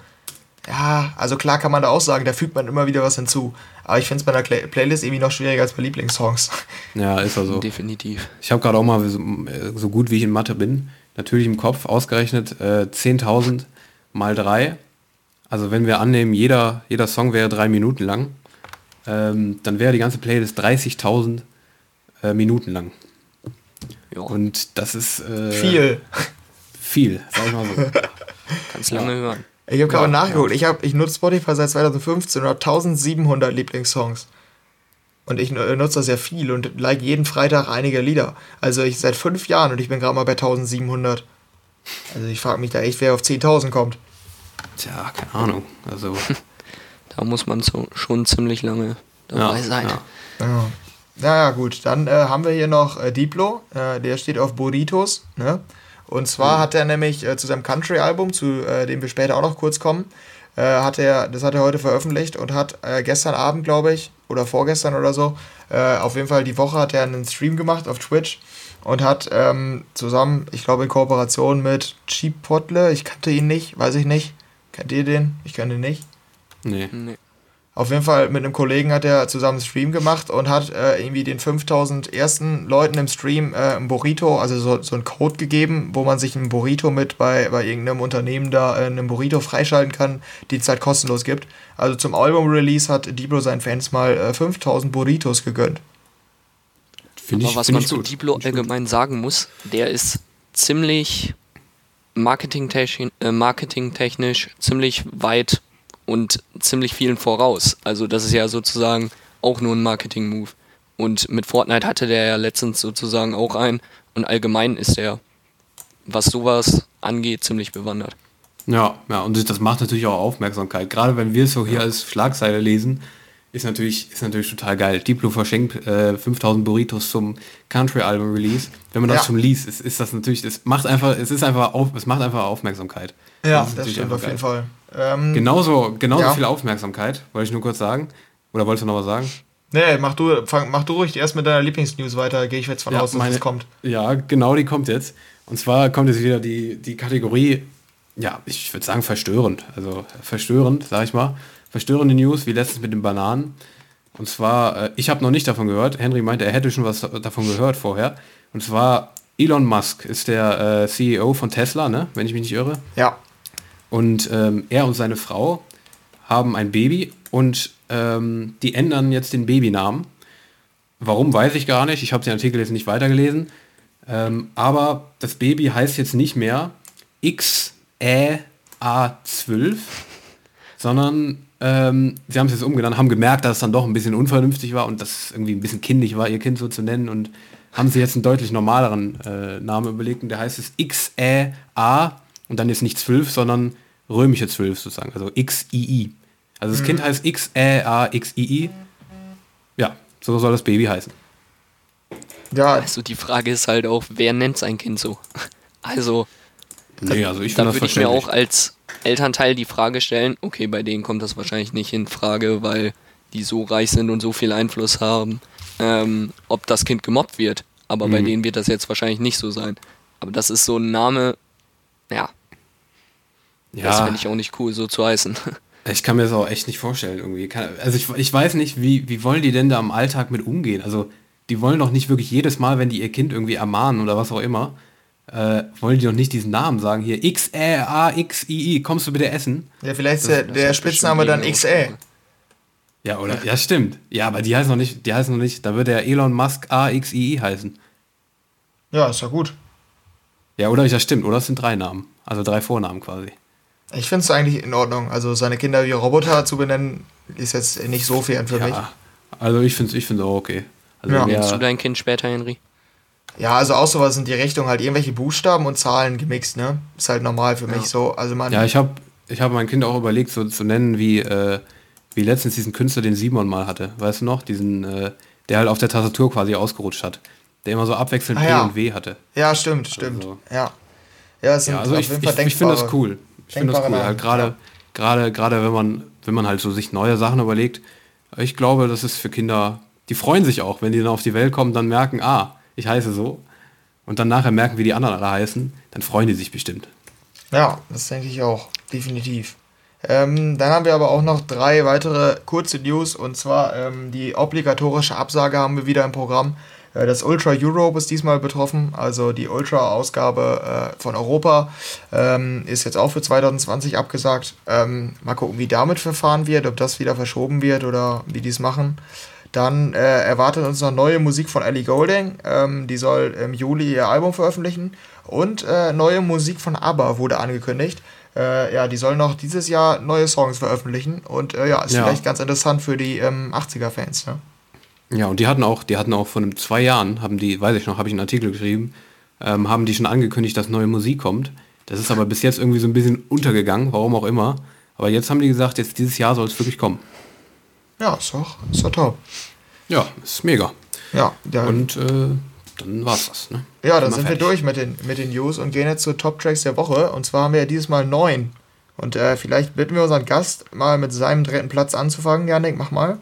ja, also klar kann man da auch sagen, da fügt man immer wieder was hinzu. Aber ich finde es bei einer Play Playlist irgendwie noch schwieriger als bei Lieblingssongs. Ja, ist also. Definitiv. Ich habe gerade auch mal so, äh, so gut wie ich in Mathe bin, natürlich im Kopf ausgerechnet äh, 10.000 mal 3. Also wenn wir annehmen, jeder, jeder Song wäre drei Minuten lang, ähm, dann wäre die ganze Playlist 30.000 äh, Minuten lang. Ja, Und das ist äh, Viel. Viel, sag ich mal so. kannst lange hören. Ich habe gerade Ja, nachgeguckt. Ich, hab, ich nutze Spotify seit 2015 und habe 1700 Lieblingssongs. Und ich äh, nutze das ja viel und like jeden Freitag einige Lieder. Also ich seit fünf Jahren und ich bin gerade mal bei 1700. Also ich frage mich da echt, wer auf 10.000 kommt. Tja, keine Ahnung. Also, Da muss man so, schon ziemlich lange dabei ja, sein. ja. Ja. Naja, gut. Dann äh, haben wir hier noch äh, Diplo. Äh, der steht auf Burritos. Ne? Und zwar hat er nämlich äh, zu seinem Country-Album, zu äh, dem wir später auch noch kurz kommen, äh, hat er, das hat er heute veröffentlicht und hat äh, gestern Abend, glaube ich, oder vorgestern oder so, äh, auf jeden Fall die Woche hat er einen Stream gemacht auf Twitch und hat ähm, zusammen, ich glaube in Kooperation mit Chipotle, ich kannte ihn nicht, weiß ich nicht. Kennt ihr den? Ich kenne ihn nicht. Nee. Nee. Auf jeden Fall mit einem Kollegen hat er zusammen einen Stream gemacht und hat äh, irgendwie den 5000 ersten Leuten im Stream äh, ein Burrito, also so, so einen Code gegeben, wo man sich ein Burrito mit bei, bei irgendeinem Unternehmen da äh, einen Burrito freischalten kann, die es halt kostenlos gibt. Also zum Album-Release hat Diplo seinen Fans mal äh, 5000 Burritos gegönnt. Finde Aber ich, was find man zu. Diplo Find allgemein sagen muss, der ist ziemlich marketingtechnisch, äh, marketingtechnisch ziemlich weit und ziemlich vielen voraus. Also das ist ja sozusagen auch nur ein Marketing-Move. Und mit Fortnite hatte der ja letztens sozusagen auch einen. Und allgemein ist er, was sowas angeht, ziemlich bewandert. Ja, ja, und das macht natürlich auch Aufmerksamkeit. Gerade wenn wir es so hier als Schlagzeile lesen, ist natürlich, ist natürlich total geil. Diplo verschenkt äh, 5000 Burritos zum Country-Album-Release. Wenn man das Ja. schon liest, ist, ist das natürlich, es macht einfach, es ist einfach auf, es macht einfach Aufmerksamkeit. Ja, das, natürlich stimmt auf jeden geil. Fall. Ähm, Genauso, genauso Ja. viel Aufmerksamkeit, wollte ich nur kurz sagen. Oder wolltest du noch was sagen? Nee, mach du, fang, mach du ruhig erst mit deiner Lieblingsnews weiter, gehe ich jetzt von aus, dass es kommt. Ja, genau, die kommt jetzt. Und zwar kommt jetzt wieder die, die Kategorie, ja, ich würde sagen verstörend. Also verstörend, sag ich mal. Verstörende News, wie letztens mit den Bananen. Und zwar, äh, ich habe noch nicht davon gehört. Henry meinte, er hätte schon was davon gehört vorher. Und zwar, Elon Musk ist der äh, CEO von Tesla, ne? wenn ich mich nicht irre. Ja. Und ähm, er und seine Frau haben ein Baby und ähm, die ändern jetzt den Babynamen. Warum, weiß ich gar nicht. Ich habe den Artikel jetzt nicht weitergelesen. Ähm, aber das Baby heißt jetzt nicht mehr XEA12, sondern ähm, sie haben es jetzt umgenannt, haben gemerkt, dass es dann doch ein bisschen unvernünftig war und dass es irgendwie ein bisschen kindisch war, ihr Kind so zu nennen und haben sie jetzt einen deutlich normaleren äh, Namen überlegt und der heißt es XEA und dann jetzt nicht 12, sondern römische 12 sozusagen, also XII. Also das Kind heißt XEAXII. Ja, so soll das Baby heißen. Ja, Also die Frage ist halt auch, wer nennt sein Kind so? Also Nee, also ich da finde das würde ich mir auch als Elternteil die Frage stellen, okay, bei denen kommt das wahrscheinlich nicht in Frage, weil die so reich sind und so viel Einfluss haben, ähm, ob das Kind gemobbt wird. Aber bei Mhm. denen wird das jetzt wahrscheinlich nicht so sein. Aber das ist so ein Name, ja, das ja, finde ich auch nicht cool, so zu heißen. Ich kann mir das auch echt nicht vorstellen irgendwie. Also ich, ich weiß nicht, wie, wie wollen die denn da im Alltag mit umgehen? Also die wollen doch nicht wirklich jedes Mal, wenn die ihr Kind irgendwie ermahnen oder was auch immer, äh, wollen die doch nicht diesen Namen sagen. Hier X, Ä, A, X, I, I, kommst du bitte essen? ja vielleicht ist Das- der, das der Spitzname dann XL. Ausdruck. Ja, oder? Ja, stimmt. Ja, aber die heißen noch nicht, die heißen noch nicht, da wird der Elon Musk A, X, I, I heißen. Ja, ist ja gut. Ja, oder? Ja, stimmt. Oder es sind drei Namen. Also drei Vornamen quasi. Ich finde es eigentlich in Ordnung. Also seine Kinder wie Roboter zu benennen, ist jetzt nicht so fern für mich. Ja, also ich finde es ich find's auch okay. Also Ja. Nennst du dein Kind später, Henry? Ja, also auch sowas in die Richtung, halt irgendwelche Buchstaben und Zahlen gemixt, ne? Ist halt normal für mich so. Also man. ja, ich habe ich hab mein Kind auch überlegt, so zu nennen, wie, äh, wie letztens diesen Künstler, den Simon mal hatte. Weißt du noch? Diesen, äh, der halt auf der Tastatur quasi ausgerutscht hat. Der immer so abwechselnd Ah, P ja. und W hatte. ja, stimmt, stimmt. Also- Ja. Ja, es sind Ja, also auf ich, jeden ich, Fall ich finde das cool. Ich finde das cool. Halt gerade, ja. gerade, gerade wenn man, wenn man halt so sich neue Sachen überlegt. Ich glaube, das ist für Kinder, die freuen sich auch, wenn die dann auf die Welt kommen, dann merken, ah, ich heiße so. Und dann nachher merken, wie die anderen alle heißen, dann freuen die sich bestimmt. Ja, das denke ich auch. Definitiv. Ähm, dann haben wir aber auch noch drei weitere kurze News und zwar ähm, die obligatorische Absage haben wir wieder im Programm. Äh, das Ultra Europe ist diesmal betroffen, also die Ultra-Ausgabe äh, von Europa ähm, ist jetzt auch für 2020 abgesagt. Ähm, mal gucken, wie damit verfahren wird, ob das wieder verschoben wird oder wie die es machen. Dann äh, erwartet uns noch neue Musik von Ellie Golding. Ähm, die soll im Juli ihr Album veröffentlichen. Und äh, neue Musik von ABBA wurde angekündigt. Äh, ja, die soll noch dieses Jahr neue Songs veröffentlichen. Und äh, ja, ist Ja. vielleicht ganz interessant für die ähm, 80er-Fans. Ne? Ja, und die hatten auch, die hatten auch vor einem zwei Jahren, haben die, weiß ich noch, habe ich einen Artikel geschrieben, ähm, haben die schon angekündigt, dass neue Musik kommt. Das ist aber bis jetzt irgendwie so ein bisschen untergegangen, warum auch immer. Aber jetzt haben die gesagt, jetzt dieses Jahr soll es wirklich kommen. Ja, ist doch, ist doch top. Ja, ist mega. Ja, da, Und äh, dann war's das. Ne? ja dann sind wir fertig. durch mit den, mit den News und gehen jetzt zu Top-Tracks der Woche. Und zwar haben wir ja dieses Mal neun. Und äh, vielleicht bitten wir unseren Gast mal mit seinem dritten Platz anzufangen. Janik, mach mal.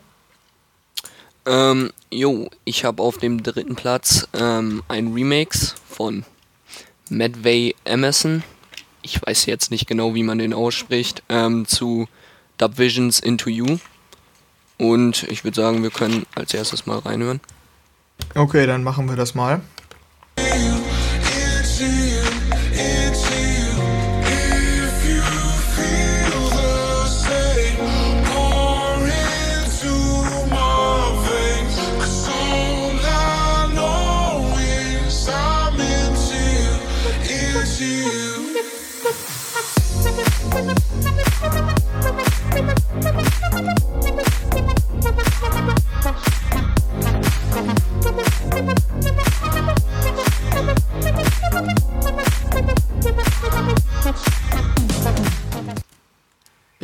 Ähm, jo, ich habe auf dem dritten Platz ähm, ein Remix von Medway Emerson. Ich weiß jetzt nicht genau, wie man den ausspricht, ähm, zu Dub Visions Into You. Und ich würde sagen, wir können als erstes mal reinhören. Okay, dann machen wir das mal.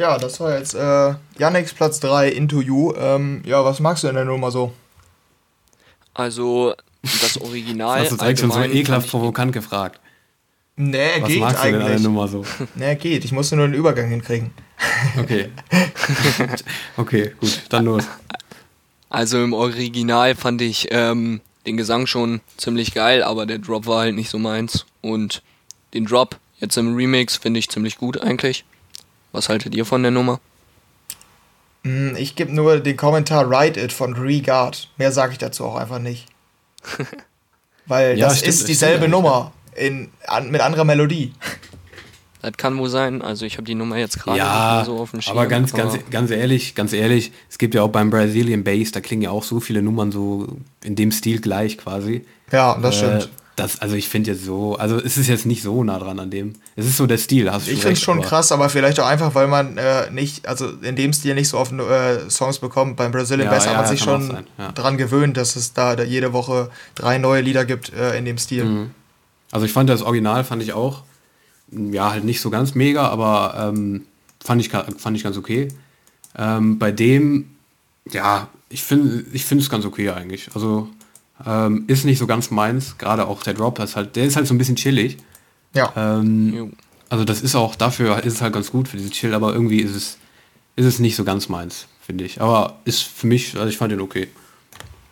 Ja, das war jetzt äh, Yannicks Platz 3, Into You. Ähm, ja, was magst du denn der Nummer so? Also das Original. Hast du direkt schon so ekelhaft provokant gefragt. Nee, Was geht magst du denn an der eigentlich. Nummer so? Nee, geht. Ich musste nur den Übergang hinkriegen. Okay. okay, gut, dann los. Also im Original fand ich ähm, den Gesang schon ziemlich geil, aber der Drop war halt nicht so meins. Und den Drop jetzt im Remix finde ich ziemlich gut eigentlich. Was haltet ihr von der Nummer? Hm, Ich gebe nur den Kommentar Ride It von Regard. Mehr sage ich dazu auch einfach nicht. Weil Ja, das stimmt, ist dieselbe Nummer in, an, mit anderer Melodie. Das kann wohl sein. Also ich habe die Nummer jetzt gerade nicht Ja, mehr so auf dem Schirm. aber ganz, ganz, ganz ehrlich, ganz ehrlich, es gibt ja auch beim Brazilian Bass, da klingen ja auch so viele Nummern so in dem Stil gleich quasi. Ja, das stimmt. Das, also ich finde jetzt so, also es ist jetzt nicht so nah dran an dem. Es ist so der Stil, hast du Ich finde es schon aber- krass, aber vielleicht auch einfach, weil man äh, nicht, also in dem Stil nicht so oft äh, Songs bekommt. Beim Brazilian Ja, Bass hat ja, man sich schon ja. dran gewöhnt, dass es da, da jede Woche drei neue Lieder gibt äh, in dem Stil. Mhm. Also ich fand das Original, fand ich auch, ja, halt nicht so ganz mega, aber ähm, fand, ich, fand ich ganz okay. Ähm, bei dem, ja, ich finde ich finde es ganz okay eigentlich. Also ähm, ist nicht so ganz meins, gerade auch der Drop, ist halt, der ist halt so ein bisschen chillig. Ja. Ähm, also das ist auch, dafür ist es halt ganz gut für diese Chill, aber irgendwie ist es, ist es nicht so ganz meins, finde ich. Aber ist für mich, also ich fand den okay.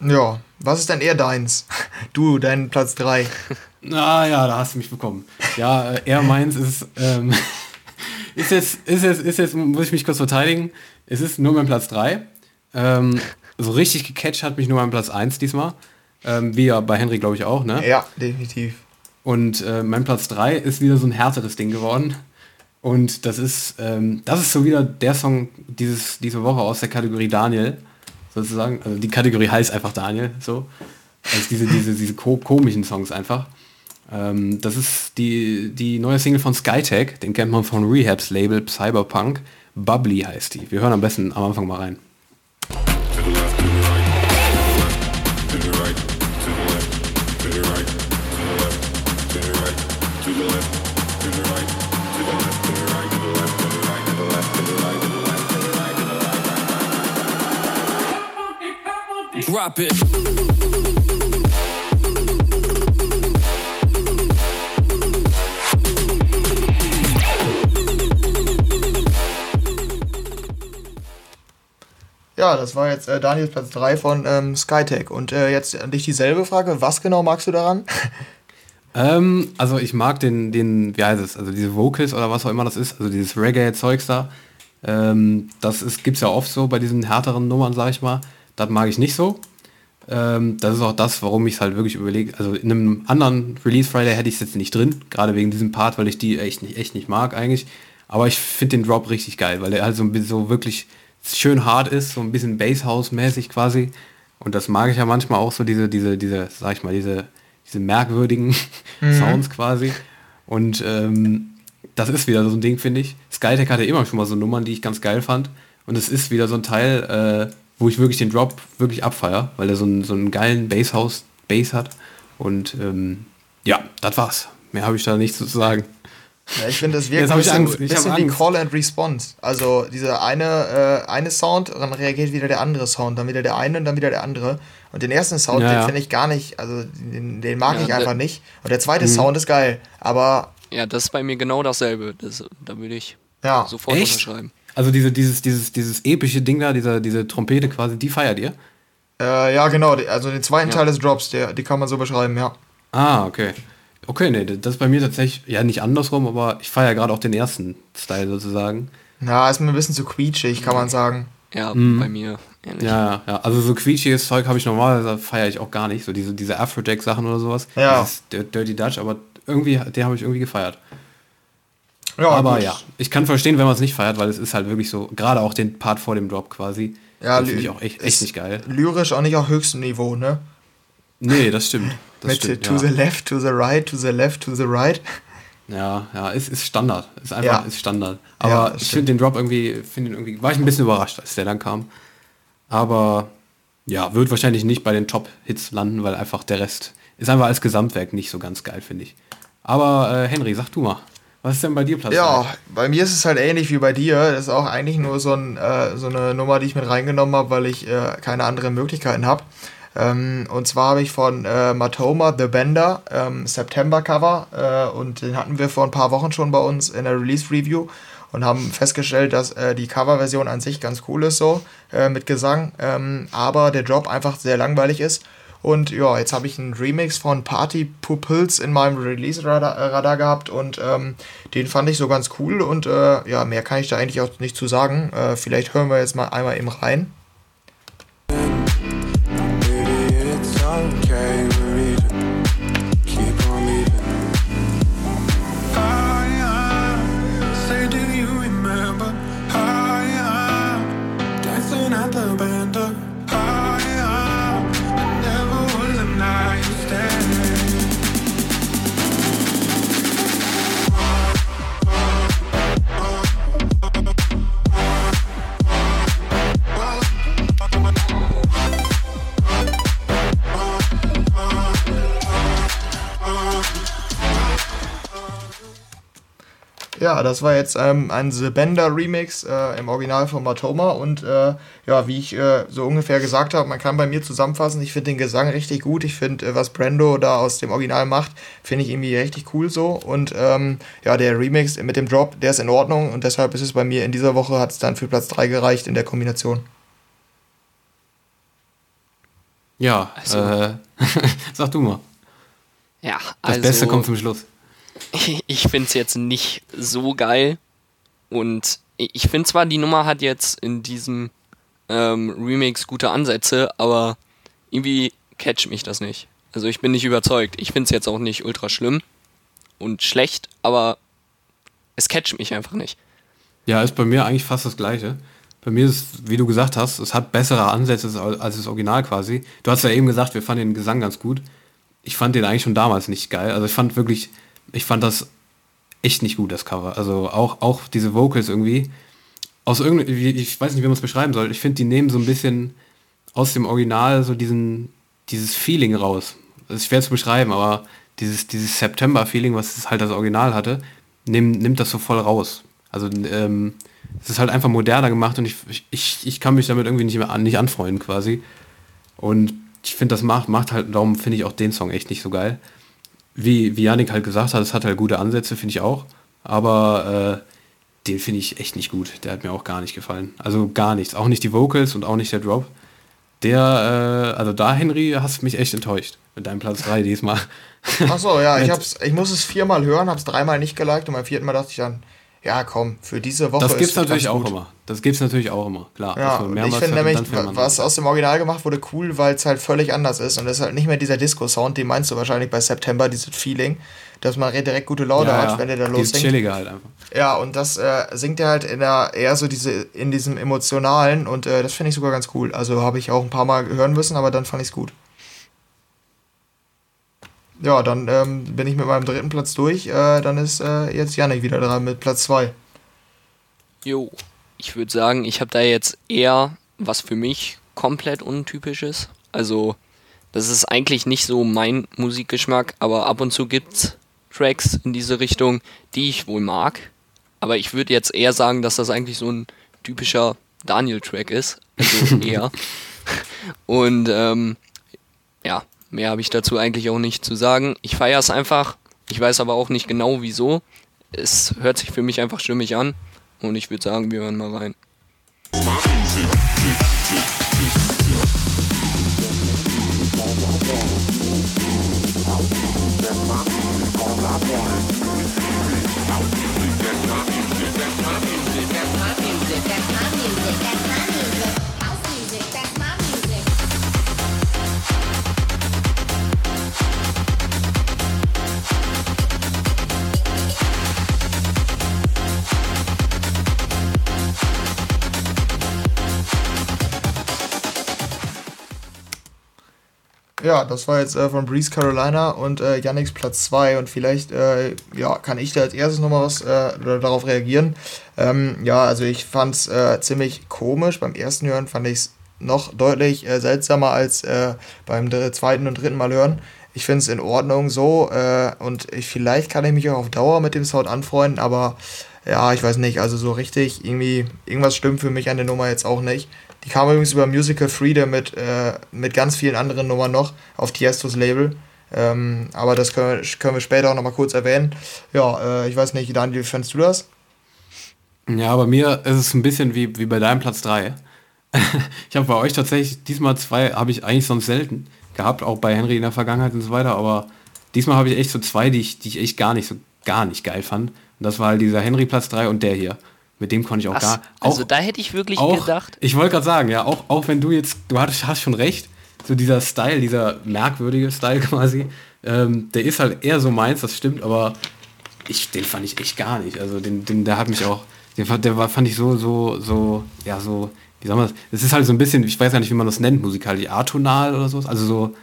Ja. Was ist denn eher deins? Du, dein Platz 3. Na ja, da hast du mich bekommen. Ja, äh, er meins ist, ähm, ist jetzt, ist jetzt, ist jetzt, muss ich mich kurz verteidigen. Es ist nur mein Platz 3. Ähm, so richtig gecatcht hat mich nur mein Platz 1 diesmal. Ähm, wie ja bei Henry, glaube ich, auch, ne? Ja, definitiv. Und äh, mein Platz 3 ist wieder so ein härteres Ding geworden. Und das ist, ähm, das ist so wieder der Song dieses, diese Woche aus der Kategorie Daniel, sozusagen. Also die Kategorie heißt einfach Daniel, so. Also diese, diese, diese ko komischen Songs einfach. Ähm, das ist die, die neue Single von Skytech, den kennt man von Rehabs Label Cyberpunk. Bubbly heißt die. Wir hören am besten am Anfang mal rein. Drop it. Ja, das war jetzt äh, Daniels Platz 3 von ähm, Skytech. Und äh, jetzt an dich dieselbe Frage. Was genau magst du daran? Ähm, also ich mag den, den, wie heißt es, also diese Vocals oder was auch immer das ist, also dieses Reggae-Zeugs da. Ähm, das ist, gibt's ja oft so bei diesen härteren Nummern, sag ich mal. Das mag ich nicht so. Ähm, das ist auch das, warum ich es halt wirklich überlege. Also in einem anderen Release Friday hätte ich es jetzt nicht drin, gerade wegen diesem Part, weil ich die echt nicht, echt nicht mag eigentlich. Aber ich finde den Drop richtig geil, weil der halt so, ein bisschen so wirklich schön hart ist, so ein bisschen Basshouse-mäßig quasi. Und das mag ich ja manchmal auch so, diese, diese, diese, sag ich mal, diese, diese merkwürdigen Sounds quasi. Und ähm, das ist wieder so ein Ding, finde ich. Skytech hatte immer schon mal so Nummern, die ich ganz geil fand. Und es ist wieder so ein Teil, äh, wo ich wirklich den Drop wirklich abfeier, weil er so einen, so einen geilen Basshouse-Bass hat. Und ähm, ja, das war's. Mehr habe ich da nicht zu sagen. Ja, ich finde, das wirkt ein bisschen, ich bisschen wie. Call and Response. Also dieser eine, äh, eine Sound, dann reagiert wieder der andere Sound, dann wieder der eine und dann wieder der andere. Und den ersten Sound, Ja, den ja. finde ich gar nicht, also den, den mag Ja, ich einfach nicht. Und der zweite Mhm. Sound ist geil, aber Ja, das ist bei mir genau dasselbe. Das, da würde ich ja. sofort Echt? unterschreiben. Also diese, dieses, dieses, dieses epische Ding da, diese, diese Trompete quasi, die feiert ihr? Äh, ja, genau, die- also den zweiten Ja. Teil des Drops, der, die kann man so beschreiben, ja. Ah, okay. Okay, nee, das ist bei mir tatsächlich, ja nicht andersrum, aber ich feiere gerade auch den ersten Style sozusagen. Na, ist mir ein bisschen zu quietschig, kann man sagen. Ja, bei mir ähnlich. Ja, ja, ja. Also so quietschiges Zeug habe ich normalerweise, feiere ich auch gar nicht. So diese, diese Afrojack-Sachen oder sowas. Ja. Dirty Dutch, aber irgendwie, den habe ich irgendwie gefeiert. Ja, aber gut. ja, ich kann verstehen, wenn man es nicht feiert, weil es ist halt wirklich so, gerade auch den Part vor dem Drop quasi. Ja, finde ich auch echt, ist echt nicht geil. Lyrisch auch nicht auf höchstem Niveau, ne? Nee, das stimmt. Das Mit stimmt, to ja. the left, to the right, to the left, to the right. Ja, ja, es ist Standard. Ist einfach, Ja. ist Standard. Ja, Aber das ich finde den Drop irgendwie, finde irgendwie, war ich ein bisschen überrascht, als der dann kam. Aber ja, wird wahrscheinlich nicht bei den Top-Hits landen, weil einfach der Rest ist einfach als Gesamtwerk nicht so ganz geil, finde ich. Aber äh, Henry, sag du mal, was ist denn bei dir Platz? Ja, drei? bei mir ist es halt ähnlich wie bei dir. Das ist auch eigentlich nur so, ein, äh, so eine Nummer, die ich mit reingenommen habe, weil ich äh, keine anderen Möglichkeiten habe. Ähm, und zwar habe ich von äh, Matoma The Bender ähm, September Cover äh, und den hatten wir vor ein paar Wochen schon bei uns in der Release Review und haben festgestellt, dass äh, die Coverversion an sich ganz cool ist so äh, mit Gesang, ähm, aber der Drop einfach sehr langweilig ist. Und ja, jetzt habe ich einen Remix von Party Pupils in meinem Release-Radar äh, Radar gehabt und ähm, den fand ich so ganz cool und äh, ja, mehr kann ich da eigentlich auch nicht zu sagen. Äh, vielleicht hören wir jetzt mal einmal eben rein. Ja, das war jetzt ähm, ein The Bender Remix äh, im Original von Matoma und äh, ja, wie ich äh, so ungefähr gesagt habe, man kann bei mir zusammenfassen, ich finde den Gesang richtig gut, ich finde, äh, was Brando da aus dem Original macht, finde ich irgendwie richtig cool so und ähm, ja, der Remix mit dem Drop, der ist in Ordnung und deshalb ist es bei mir in dieser Woche, hat es dann für Platz 3 gereicht in der Kombination. Ja, Also- äh, sag du mal. Ja, Das also, Beste kommt zum Schluss. ich finde es jetzt nicht so geil. Und ich finde zwar, die Nummer hat jetzt in diesem ähm, Remix gute Ansätze, aber irgendwie catcht mich das nicht. Also ich bin nicht überzeugt. Ich finde es jetzt auch nicht ultra schlimm und schlecht, aber es catcht mich einfach nicht. Ja, ist bei mir eigentlich fast das Gleiche. Bei mir ist, wie du gesagt hast, es hat bessere Ansätze als als das Original quasi. Du hast ja eben gesagt, wir fanden den Gesang ganz gut. Ich fand den eigentlich schon damals nicht geil. Also ich fand wirklich, ich fand das echt nicht gut, das Cover. Also auch, auch diese Vocals irgendwie. Aus irgendeinem, ich weiß nicht, wie man es beschreiben soll. Ich finde, die nehmen so ein bisschen aus dem Original so diesen, dieses Feeling raus. Das ist schwer zu beschreiben, aber dieses, dieses September-Feeling, was halt das Original hatte, nimmt, nimmt das so voll raus. Also ähm, es ist halt einfach moderner gemacht und ich, ich, ich kann mich damit irgendwie nicht mehr an, nicht anfreunden quasi. Und ich finde, das macht, macht halt, darum finde ich auch den Song echt nicht so geil. Wie, wie Yannick halt gesagt hat, es hat halt gute Ansätze, finde ich auch. Aber äh, den finde ich echt nicht gut. Der hat mir auch gar nicht gefallen. Also gar nichts. Auch nicht die Vocals und auch nicht der Drop. Der, äh, also da, Henry, hast mich echt enttäuscht mit deinem Platz 3 diesmal. Achso, ja, ich, hab's, ich muss es viermal hören, hab's dreimal nicht geliked und beim vierten Mal dachte ich dann, ja komm, für diese Woche Das gibt's ist natürlich auch gut. immer. Das gibt's natürlich auch immer, klar. Ja, ich finde nämlich, was aus dem Original gemacht wurde, cool, weil es halt völlig anders ist und das ist halt nicht mehr dieser Disco-Sound, den meinst du wahrscheinlich bei September, dieses Feeling, dass man direkt gute Laune ja, hat, ja. wenn der da Dieses lossingt. Chillige halt einfach. Ja, und das äh, singt er halt in der, eher so diese, in diesem emotionalen und äh, das finde ich sogar ganz cool. Also habe ich auch ein paar Mal hören müssen, aber dann fand ich es gut. Ja, dann ähm, bin ich mit meinem dritten Platz durch. Äh, dann ist äh, jetzt Janik wieder dran mit Platz 2. Jo, ich würde sagen, ich habe da jetzt eher was für mich komplett untypisches. Also, das ist eigentlich nicht so mein Musikgeschmack, aber ab und zu gibt's Tracks in diese Richtung, die ich wohl mag. Aber ich würde jetzt eher sagen, dass das eigentlich so ein typischer Daniel-Track ist. Also eher. Und ähm, ja, mehr habe ich dazu eigentlich auch nicht zu sagen. Ich feiere es einfach. Ich weiß aber auch nicht genau wieso. Es hört sich für mich einfach stimmig an. Und ich würde sagen, wir hören mal rein. Ja, das war jetzt äh, von Breeze Carolina und äh, Yannicks Platz 2 und vielleicht äh, ja, kann ich da als erstes nochmal was äh, darauf reagieren. Ähm, ja, also ich fand es äh, ziemlich komisch. Beim ersten Hören fand ich es noch deutlich äh, seltsamer als äh, beim zweiten und dritten Mal hören. Ich finde es in Ordnung so und ich, vielleicht kann ich mich auch auf Dauer mit dem Sound anfreunden, aber ja, ich weiß nicht, also so richtig irgendwie, irgendwas stimmt für mich an der Nummer jetzt auch nicht. Die kam übrigens über Musical Freedom mit, äh, mit ganz vielen anderen Nummern noch auf Tiestos Label. Ähm, aber das können wir, können wir später auch nochmal kurz erwähnen. Ja, äh, ich weiß nicht, Daniel, wie fandst du das? Ja, bei mir ist es ein bisschen wie, wie bei deinem Platz 3. ich habe bei euch tatsächlich diesmal zwei, habe ich eigentlich sonst selten gehabt, auch bei Henry in der Vergangenheit und so weiter, aber diesmal habe ich echt so zwei, die ich, die ich echt gar nicht so gar nicht geil fand. Und das war halt dieser Henry Platz 3 und der hier. Mit dem konnte ich auch Was? gar Also auch, da hätte ich wirklich auch, gedacht. Ich wollte gerade sagen, ja, auch, auch wenn du jetzt, du hattest, hast schon recht, so dieser Style, dieser merkwürdige Style quasi, ähm, der ist halt eher so meins, das stimmt, aber ich, den fand ich echt gar nicht. Also den, den der hat mich auch, den, fand- der war, fand ich so, so, so, ja, so, wie soll man das? Es ist halt so ein bisschen, ich weiß gar nicht, wie man das nennt, musikalisch, atonal oder so. Also so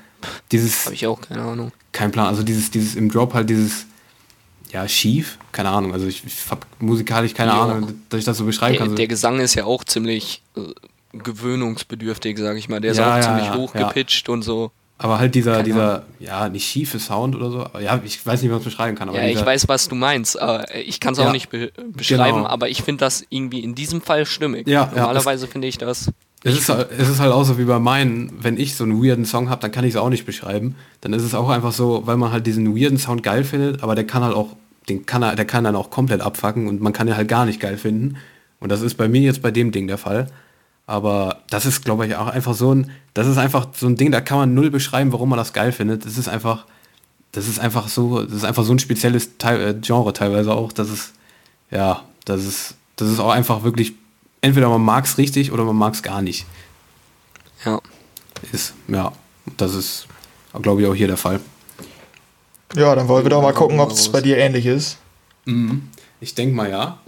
dieses, Habe ich auch keine Ahnung. kein Plan, also dieses, dieses im Drop halt dieses, ja, schief, keine Ahnung, also ich, ich habe musikalisch keine Ja. Ahnung, dass ich das so beschreiben Der, kann. Der Gesang ist ja auch ziemlich äh, gewöhnungsbedürftig, sage ich mal. Der ist Ja, auch ja, ziemlich hochgepitcht und so. Aber halt dieser, Keine dieser, ja, nicht schiefe Sound oder so. Ja, ich weiß nicht, wie man es beschreiben kann. Ja, ich weiß, was du meinst. aber ich kann es auch nicht be beschreiben, genau. aber ich finde das irgendwie in diesem Fall stimmig. Ja, ja, Normalerweise finde ich das. Es ist, halt- es ist halt auch so wie bei meinen, wenn ich so einen weirden Song habe, dann kann ich es auch nicht beschreiben. Dann ist es auch einfach so, weil man halt diesen weirden Sound geil findet, aber der kann halt auch, den kann er, der kann dann auch komplett abfacken und man kann ihn halt gar nicht geil finden. Und das ist bei mir jetzt bei dem Ding der Fall. Aber das ist, glaube ich, auch einfach so ein, das ist einfach so ein Ding, da kann man null beschreiben, warum man das geil findet. Das ist einfach, das ist einfach so, das ist einfach so ein spezielles Teil, äh, Genre teilweise auch, dass es, ja, das ist, das ist auch einfach wirklich, entweder man mag es richtig oder man mag es gar nicht Ja. ist. Ja, das ist, glaube ich, auch hier der Fall. Ja, dann wollen wir doch mal gucken, ob es bei dir ähnlich ist. Ich denke mal ja,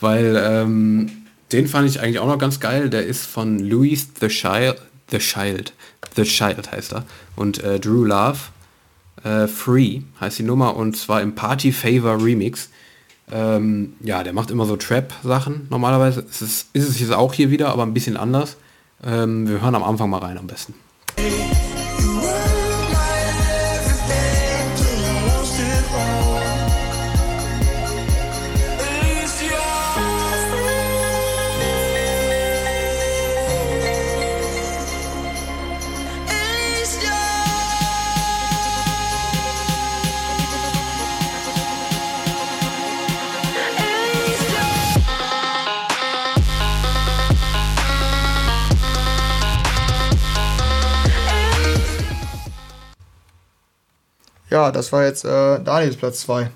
weil ähm, den fand ich eigentlich auch noch ganz geil. Der ist von Louis the Child, The Child, The Child heißt er und äh, Drew Love. Äh, Free heißt die Nummer und zwar im Party Favor Remix. Ähm, ja, der macht immer so Trap-Sachen normalerweise. Es ist, ist es jetzt auch hier wieder, aber ein bisschen anders. Ähm, wir hören am Anfang mal rein am besten. Das war jetzt äh, Daniels Platz 2.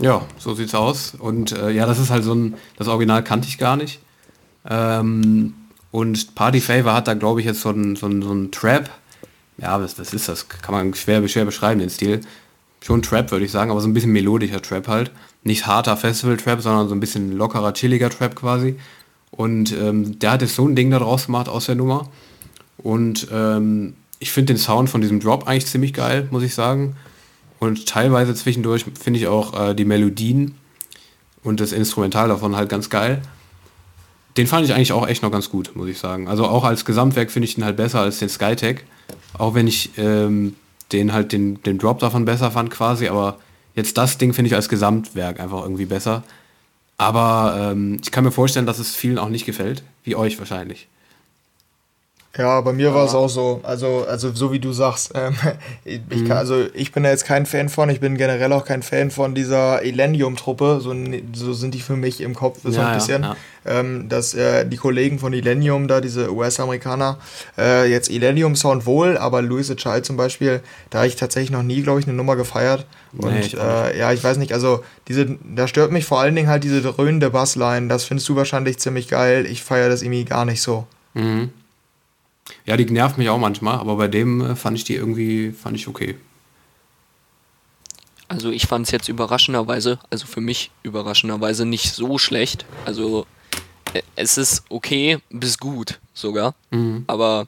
Ja, so sieht's aus. Und äh, ja, das ist halt so ein, das Original kannte ich gar nicht. Ähm, und Party Favor hat da, glaube ich, jetzt so ein, so ein, so ein Trap. Ja, was, was ist das? Kann man schwer, schwer beschreiben, den Stil. Schon Trap, würde ich sagen, aber so ein bisschen melodischer Trap halt. Nicht harter Festival-Trap, sondern so ein bisschen lockerer, chilliger Trap quasi. Und ähm, der hat jetzt so ein Ding da draus gemacht aus der Nummer. Und ähm, ich finde den Sound von diesem Drop eigentlich ziemlich geil, muss ich sagen. Und teilweise zwischendurch finde ich auch äh, die Melodien und das Instrumental davon halt ganz geil. Den fand ich eigentlich auch echt noch ganz gut, muss ich sagen. Also auch als Gesamtwerk finde ich den halt besser als den Skytech. Auch wenn ich ähm, den halt den, den Drop davon besser fand quasi, aber jetzt das Ding finde ich als Gesamtwerk einfach irgendwie besser. Aber ähm, ich kann mir vorstellen, dass es vielen auch nicht gefällt, wie euch wahrscheinlich. Ja, bei mir war es auch so. Also, also so wie du sagst. Ähm, ich, Mhm. kann, also ich bin da jetzt kein Fan von. Ich bin generell auch kein Fan von dieser Elenium-Truppe. So, so sind die für mich im Kopf so Ja, ein ja, bisschen. ja. Ähm, dass äh, die Kollegen von Elenium da, diese US-Amerikaner, äh, jetzt Elenium-Sound wohl, aber Louis the Child zum Beispiel, da habe ich tatsächlich noch nie, glaube ich, eine Nummer gefeiert. Und Nee, ich äh, ja, ich weiß nicht, also diese, da stört mich vor allen Dingen halt diese dröhnende Bassline. Das findest du wahrscheinlich ziemlich geil. Ich feiere das irgendwie gar nicht so. Mhm. Ja, die nervt mich auch manchmal, aber bei dem äh, fand ich die irgendwie, fand ich okay. Also ich fand es jetzt überraschenderweise, also für mich überraschenderweise nicht so schlecht. Also äh, es ist okay bis gut sogar, Mhm. aber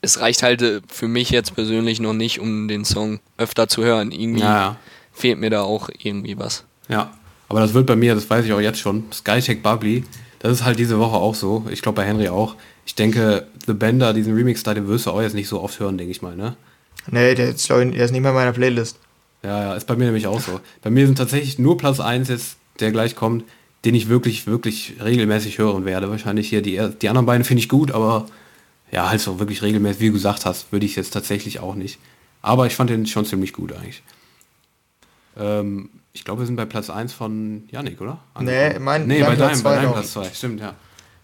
es reicht halt äh, für mich jetzt persönlich noch nicht, um den Song öfter zu hören. Irgendwie Ja, ja. fehlt mir da auch irgendwie was. Ja, aber das wird bei mir, das weiß ich auch jetzt schon, Skytech Bubbly, das ist halt diese Woche auch so. Ich glaube bei Henry auch. Ich denke, The Bender, diesen Remix da, den wirst du auch jetzt nicht so oft hören, denke ich mal, ne? Nee, der ist, ich, der ist nicht mehr in meiner Playlist. Ja, ja, ist bei mir nämlich auch so. Bei mir sind tatsächlich nur Platz 1 jetzt, der gleich kommt, den ich wirklich, wirklich regelmäßig hören werde. Wahrscheinlich hier die, die anderen beiden finde ich gut, aber ja, halt so wirklich regelmäßig, wie du gesagt hast, würde ich jetzt tatsächlich auch nicht. Aber ich fand den schon ziemlich gut eigentlich. Ähm, ich glaube, wir sind bei Platz 1 von Yannick, oder? Nee, mein- nee bei Platz deinem, bei deinem. Platz 2, stimmt, ja.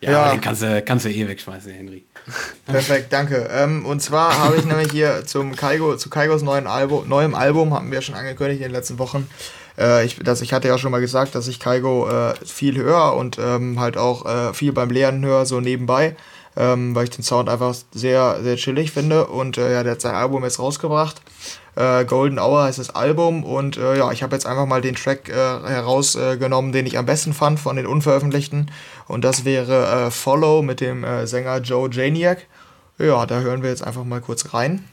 Ja, Ja. aber den kannst du, kannst du eh wegschmeißen, Henry. Perfekt, danke. Ähm, und zwar habe ich nämlich hier zum Kaigo, zu Kaigos neuen Album, neuem Album, hatten wir schon angekündigt in den letzten Wochen. Äh, ich, das, ich hatte ja schon mal gesagt, dass ich Kaigo äh, viel höre und ähm, halt auch äh, viel beim Lernen höre, so nebenbei, ähm, weil ich den Sound einfach sehr, sehr chillig finde. Und äh, ja, der hat sein Album jetzt rausgebracht. Äh, Golden Hour heißt das Album und äh, ja, ich habe jetzt einfach mal den Track äh, herausgenommen, den ich am besten fand von den unveröffentlichten und das wäre äh, Follow mit dem äh, Sänger Joe Janiak. Ja, da hören wir jetzt einfach mal kurz rein.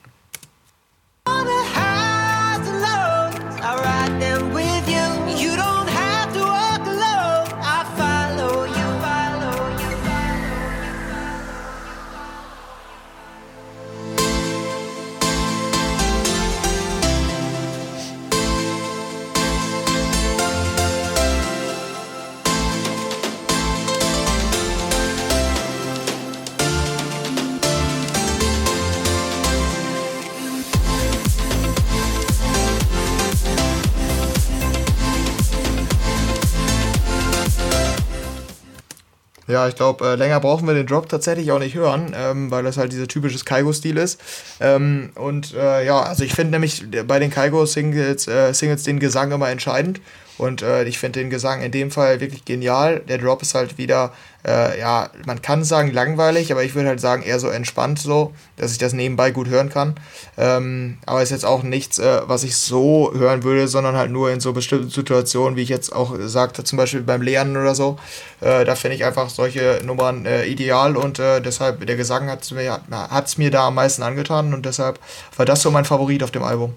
Ja, ich glaube, äh, länger brauchen wir den Drop tatsächlich auch nicht hören, ähm, weil das halt dieser typische Kaigo-Stil ist. Ähm, und äh, ja, also ich finde nämlich bei den Kaigo-Singles äh, Singles den Gesang immer entscheidend. Und äh, ich finde den Gesang in dem Fall wirklich genial. Der Drop ist halt wieder, äh, ja, man kann sagen langweilig, aber ich würde halt sagen eher so entspannt so, dass ich das nebenbei gut hören kann. Ähm, aber ist jetzt auch nichts, äh, was ich so hören würde, sondern halt nur in so bestimmten Situationen, wie ich jetzt auch sagte, zum Beispiel beim Lernen oder so. Äh, da finde ich einfach solche Nummern äh, ideal und äh, deshalb, der Gesang hat es mir, hat's mir da am meisten angetan und deshalb war das so mein Favorit auf dem Album.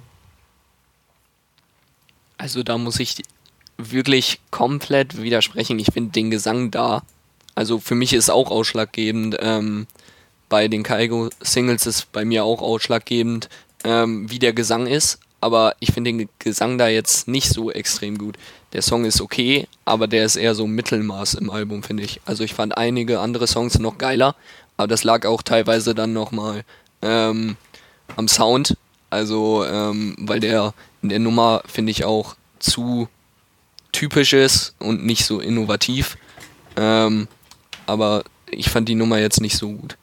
Also da muss ich wirklich komplett widersprechen. Ich finde den Gesang da. Also für mich ist auch ausschlaggebend. Ähm, bei den Kaigo-Singles ist bei mir auch ausschlaggebend, ähm, wie der Gesang ist. Aber ich finde den Gesang da jetzt nicht so extrem gut. Der Song ist okay, aber der ist eher so Mittelmaß im Album, finde ich. Also ich fand einige andere Songs noch geiler, aber das lag auch teilweise dann nochmal ähm, am Sound. Also, ähm, weil der in der Nummer, finde ich, auch zu typisch ist und nicht so innovativ. Ähm, aber ich fand die Nummer jetzt nicht so gut.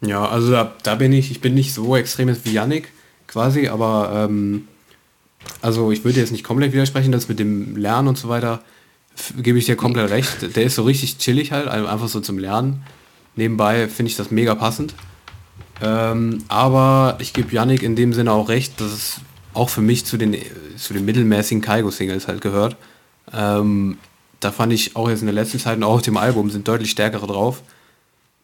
Ja, also da, da bin ich, ich bin nicht so extrem wie Yannick. quasi, aber ähm, also ich würde jetzt nicht komplett widersprechen, das mit dem Lernen und so weiter, gebe ich dir komplett recht. Der ist so richtig chillig halt, also einfach so zum Lernen. Nebenbei finde ich das mega passend. Ähm, aber ich gebe Yannick in dem Sinne auch recht, dass es auch für mich zu den, zu den mittelmäßigen Kaigo-Singles halt gehört. Ähm, da fand ich auch jetzt in der letzten Zeit und auch auf dem Album sind deutlich stärkere drauf.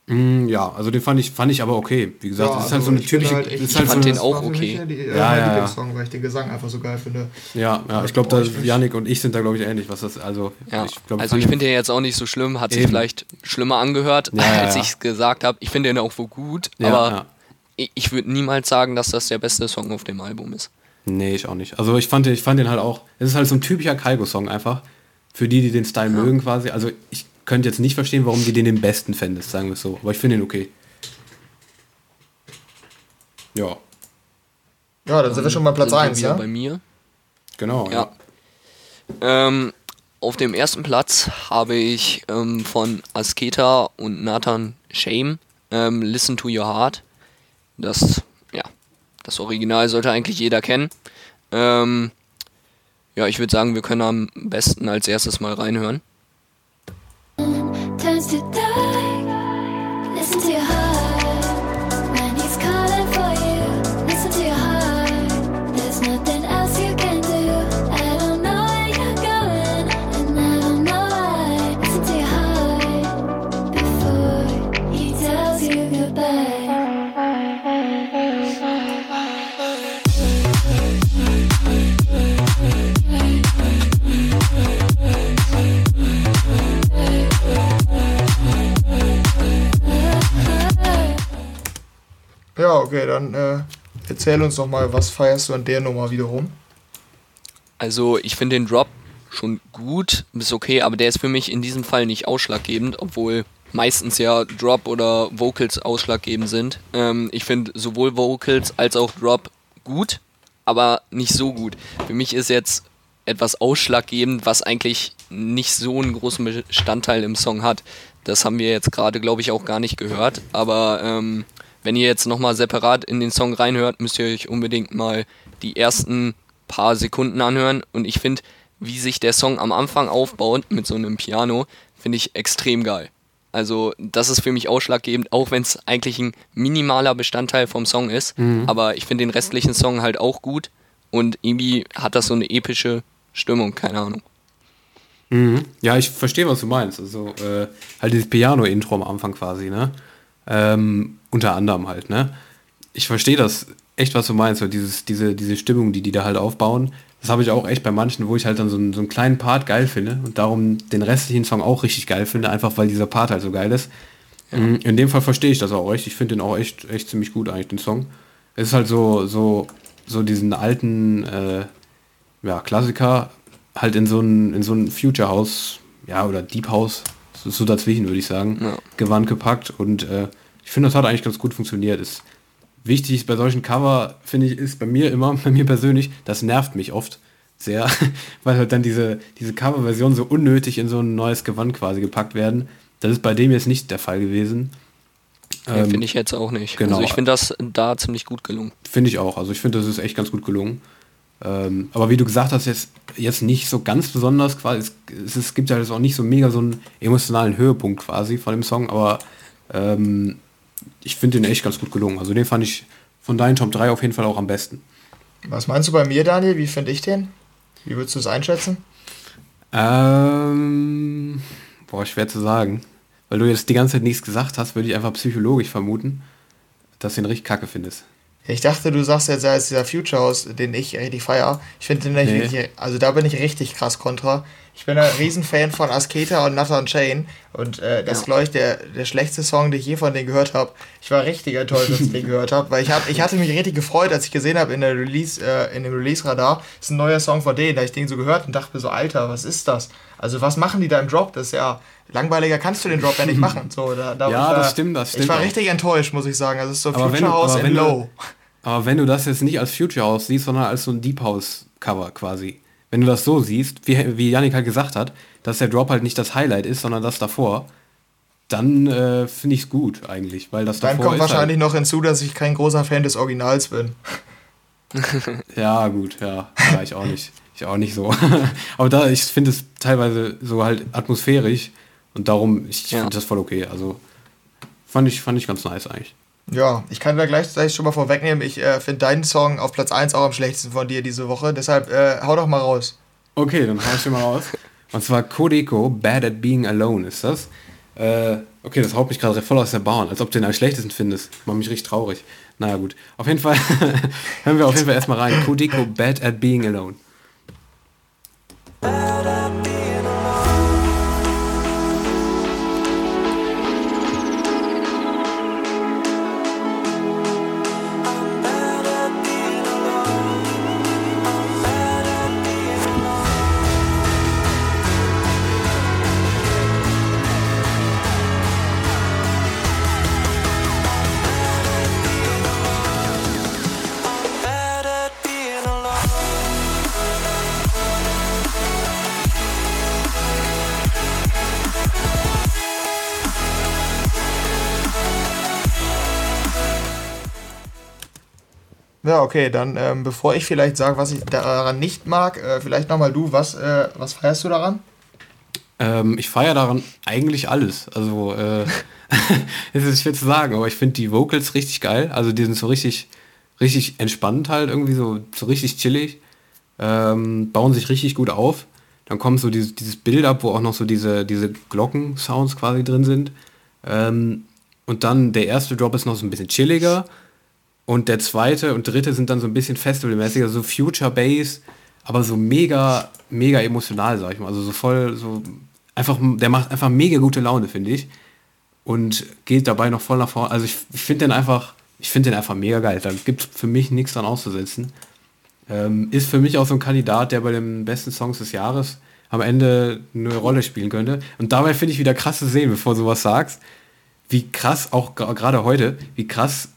Mm, ja, also den fand ich, fand ich aber okay. Wie gesagt, Ja, das ist halt also so eine ich finde typische. halt echt- ist ich halt fand so den auch okay. Ja, die, Ja, mein ja, ja. Lieblingssong, weil ich den Gesang einfach so geil finde. ja, ja, ich glaube, da Yannick und ich sind da glaube ich ähnlich, was das also. Ja, ich glaub, also ich finde den jetzt auch nicht so schlimm, hat sich Eben. vielleicht schlimmer angehört, Ja, ja, als ja. ich es gesagt habe. Ich finde den auch wohl gut, Ja, aber ja. ich, ich würde niemals sagen, dass das der beste Song auf dem Album ist. Nee, ich auch nicht. Also ich fand, den- ich fand den halt auch, es ist halt so ein typischer Kaigo-Song einfach. Für die, die den Style mögen quasi. Also ich könnte jetzt nicht verstehen, warum die den den besten fändest, sagen wir es so. Aber ich finde ihn okay. Ja, Ja, dann sind wir schon mal Platz Sind wir 1, wieder ja? bei mir. genau. Ja. Ähm, auf dem ersten Platz habe ich ähm, von Asketa und Nathan Shame ähm, Listen to Your Heart. Das, ja, das Original sollte eigentlich jeder kennen. Ähm, ja, ich würde sagen, wir können am besten als erstes mal reinhören. Ja, okay, dann äh, erzähl uns doch mal, was feierst du an der Nummer wiederum? Also ich finde den Drop schon gut, ist okay, aber der ist für mich in diesem Fall nicht ausschlaggebend, obwohl meistens ja Drop oder Vocals ausschlaggebend sind. Ähm, ich finde sowohl Vocals als auch Drop gut, aber nicht so gut. Für mich ist jetzt etwas ausschlaggebend, was eigentlich nicht so einen großen Bestandteil im Song hat. Das haben wir jetzt gerade, glaube ich, auch gar nicht gehört. Aber ähm, wenn ihr jetzt nochmal separat in den Song reinhört, müsst ihr euch unbedingt mal die ersten paar Sekunden anhören. Und ich finde, wie sich der Song am Anfang aufbaut mit so einem Piano, finde ich extrem geil. Also das ist für mich ausschlaggebend, auch wenn es eigentlich ein minimaler Bestandteil vom Song ist. Aber ich finde den restlichen Song halt auch gut. Und irgendwie hat das so eine epische Stimmung, keine Ahnung. Mhm. Ja, ich verstehe, was du meinst. Also äh, halt dieses Piano-Intro am Anfang quasi, ne? Ähm, unter anderem halt, ne? Ich verstehe das echt, was du meinst, so dieses, diese, diese Stimmung, die die da halt aufbauen. Das habe ich auch echt bei manchen, wo ich halt dann so einen, so einen kleinen Part geil finde und darum den restlichen Song auch richtig geil finde, einfach weil dieser Part halt so geil ist. Mhm. In dem Fall verstehe ich das auch echt. Ich finde den auch echt, echt ziemlich gut eigentlich, den Song. Es ist halt so, so, so diesen alten, äh, ja, Klassiker halt in so ein, in so ein Future House, ja, oder Deep House, so, so dazwischen würde ich sagen, Ja. Gewand gepackt und äh, ich finde, das hat eigentlich ganz gut funktioniert. Ist wichtig ist bei solchen Cover, finde ich, ist bei mir immer, bei mir persönlich, das nervt mich oft sehr, weil halt dann diese, diese Coverversionen so unnötig in so ein neues Gewand quasi gepackt werden. Das ist bei dem jetzt nicht der Fall gewesen. Ja, Ähm, finde ich jetzt auch nicht. genau. Also ich finde das da ziemlich gut gelungen. Finde ich auch. Also ich finde, das ist echt ganz gut gelungen. Ähm, aber wie du gesagt hast, jetzt, jetzt nicht so ganz besonders quasi. Es, es, gibt ja jetzt auch nicht so mega so einen emotionalen Höhepunkt quasi von dem Song, aber ähm, ich finde den echt ganz gut gelungen. Also den fand ich von deinen Top 3 auf jeden Fall auch am besten. Was meinst du bei mir, Daniel? Wie finde ich den? Wie würdest du es einschätzen? Ähm, boah, schwer zu sagen. Weil du jetzt die ganze Zeit nichts gesagt hast, würde ich einfach psychologisch vermuten, dass du den richtig kacke findest. Ich dachte, du sagst jetzt, er ist dieser Future House, den ich richtig feier. Ich finde den Nee. richtig, also da bin ich richtig krass kontra. Ich bin ein Riesenfan von Asketa und Nathan Chain und äh, das ist, glaube ich, der, der schlechteste Song, den ich je von denen gehört habe. Ich war richtig enttäuscht, als ich den gehört habe, weil ich, hab, ich hatte mich richtig gefreut, als ich gesehen habe in der Release, äh, in dem Release-Radar, ist ein neuer Song von denen, da ich den so gehört und dachte mir so, Alter, was ist das? Also was machen die da im Drop? Das ist ja, langweiliger kannst du den Drop ja nicht machen. So, da, da, Ja, ich das war- stimmt, das Ich stimmt war auch. richtig enttäuscht, muss ich sagen. Also es ist so Aber wenn Future du- House in wenn du- Low. Aber wenn du das jetzt nicht als Future House siehst, sondern als so ein Deep House Cover quasi. Wenn du das so siehst, wie, wie Yannick halt gesagt hat, dass der Drop halt nicht das Highlight ist, sondern das davor, dann äh, finde ich es gut eigentlich, weil das Dann davor kommt ist wahrscheinlich halt, noch hinzu, dass ich kein großer Fan des Originals bin. Ja, gut, ja. ja ich auch nicht. Ich auch nicht so. Aber da, ich finde es teilweise so halt atmosphärisch und darum, ich Ja. finde das voll okay. Also fand ich, fand ich ganz nice eigentlich. Ja, ich kann da gleichzeitig schon mal vorwegnehmen, ich äh, finde deinen Song auf Platz 1 auch am schlechtesten von dir diese Woche, deshalb äh, hau doch mal raus. Okay, dann hau ich dir mal raus. Und zwar Kodeko, Bad at Being Alone ist das. Äh, okay, das haut mich gerade voll aus der Bahn, als ob du den am schlechtesten findest. Macht mich richtig traurig. Naja gut. Auf jeden Fall hören wir auf jeden Fall erstmal rein. Kodeko, Bad at Being Alone. Ja, okay, dann ähm, bevor ich vielleicht sage, was ich daran nicht mag, äh, vielleicht nochmal du, was, äh, was feierst du daran? Ähm, ich feiere daran eigentlich alles. Also, äh, es ist schwer zu sagen, aber ich finde die Vocals richtig geil. Also, die sind so richtig, richtig entspannt halt, irgendwie so, so richtig chillig. Ähm, bauen sich richtig gut auf. Dann kommt so dieses, dieses Bild ab, wo auch noch so diese, diese Glocken-Sounds quasi drin sind. Ähm, und dann der erste Drop ist noch so ein bisschen chilliger. Und der zweite und dritte sind dann so ein bisschen festivalmäßiger, so Future Bass, aber so mega, mega emotional, sag ich mal. Also so voll, so einfach, der macht einfach mega gute Laune, finde ich. Und geht dabei noch voll nach vorne. Also ich, ich finde den einfach, ich finde den einfach mega geil. Da gibt es für mich nichts dran auszusetzen. Ähm, ist für mich auch so ein Kandidat, der bei den besten Songs des Jahres am Ende eine Rolle spielen könnte. Und dabei finde ich wieder krass zu sehen, bevor du sowas sagst, wie krass, auch gerade heute, wie krass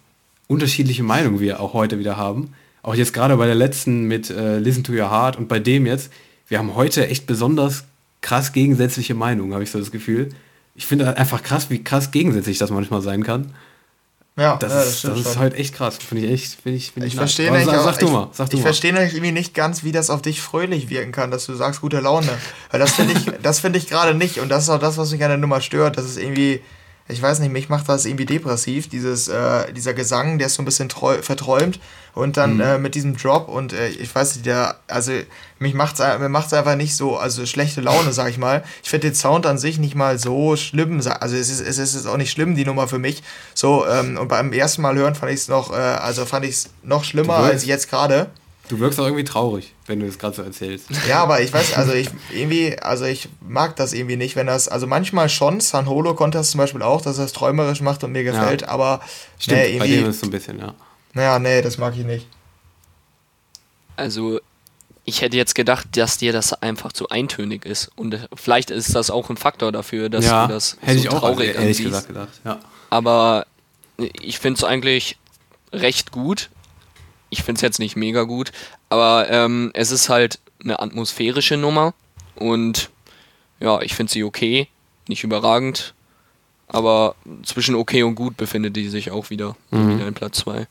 unterschiedliche Meinungen wir auch heute wieder haben. Auch jetzt gerade bei der letzten mit äh, Listen to Your Heart und bei dem jetzt. Wir haben heute echt besonders krass gegensätzliche Meinungen, habe ich so das Gefühl. Ich finde einfach krass, wie krass gegensätzlich das manchmal sein kann. Ja, Das, ja, ist, das ist halt echt krass. Finde ich echt, finde ich, finde Ich nice. verstehe nicht, sag, sag du ich, mal, sag du ich verstehe irgendwie nicht ganz, wie das auf dich fröhlich wirken kann, dass du sagst gute Laune. Weil das finde ich, das finde ich gerade nicht. Und das ist auch das, was mich an der Nummer stört. Das ist irgendwie, ich weiß nicht, mich macht das irgendwie depressiv. Dieses, äh, dieser Gesang, der ist so ein bisschen verträumt. Und dann Mhm. äh, mit diesem Drop und äh, ich weiß nicht, der, also mich macht's, ein- mir macht's einfach nicht so, also schlechte Laune, sag ich mal. Ich finde den Sound an sich nicht mal so schlimm. Also es ist, es ist auch nicht schlimm, die Nummer für mich. So, ähm, und beim ersten Mal hören fand ich es noch, äh, also fand ich es noch schlimmer als jetzt gerade. Du wirkst auch irgendwie traurig, wenn du das gerade so erzählst. Ja, aber ich weiß, also ich irgendwie, also ich mag das irgendwie nicht, wenn das, also manchmal schon, San Holo konnte das zum Beispiel auch, dass er es träumerisch macht und mir gefällt, aber Stimmt, nee, bei irgendwie, dem ist es so ein bisschen, ja. naja, nee, das mag ich nicht. Also, ich hätte jetzt gedacht, dass dir das einfach zu eintönig ist. Und vielleicht ist das auch ein Faktor dafür, dass ja, du das hätte so ich auch traurig ehrlich ansiehst. gesagt gedacht. Ja. Aber ich finde es eigentlich recht gut. Ich finde es jetzt nicht mega gut, aber ähm, es ist halt eine atmosphärische Nummer und ja, ich finde sie okay, nicht überragend, aber zwischen okay und gut befindet die sich auch wieder, Mhm. wieder in Platz 2.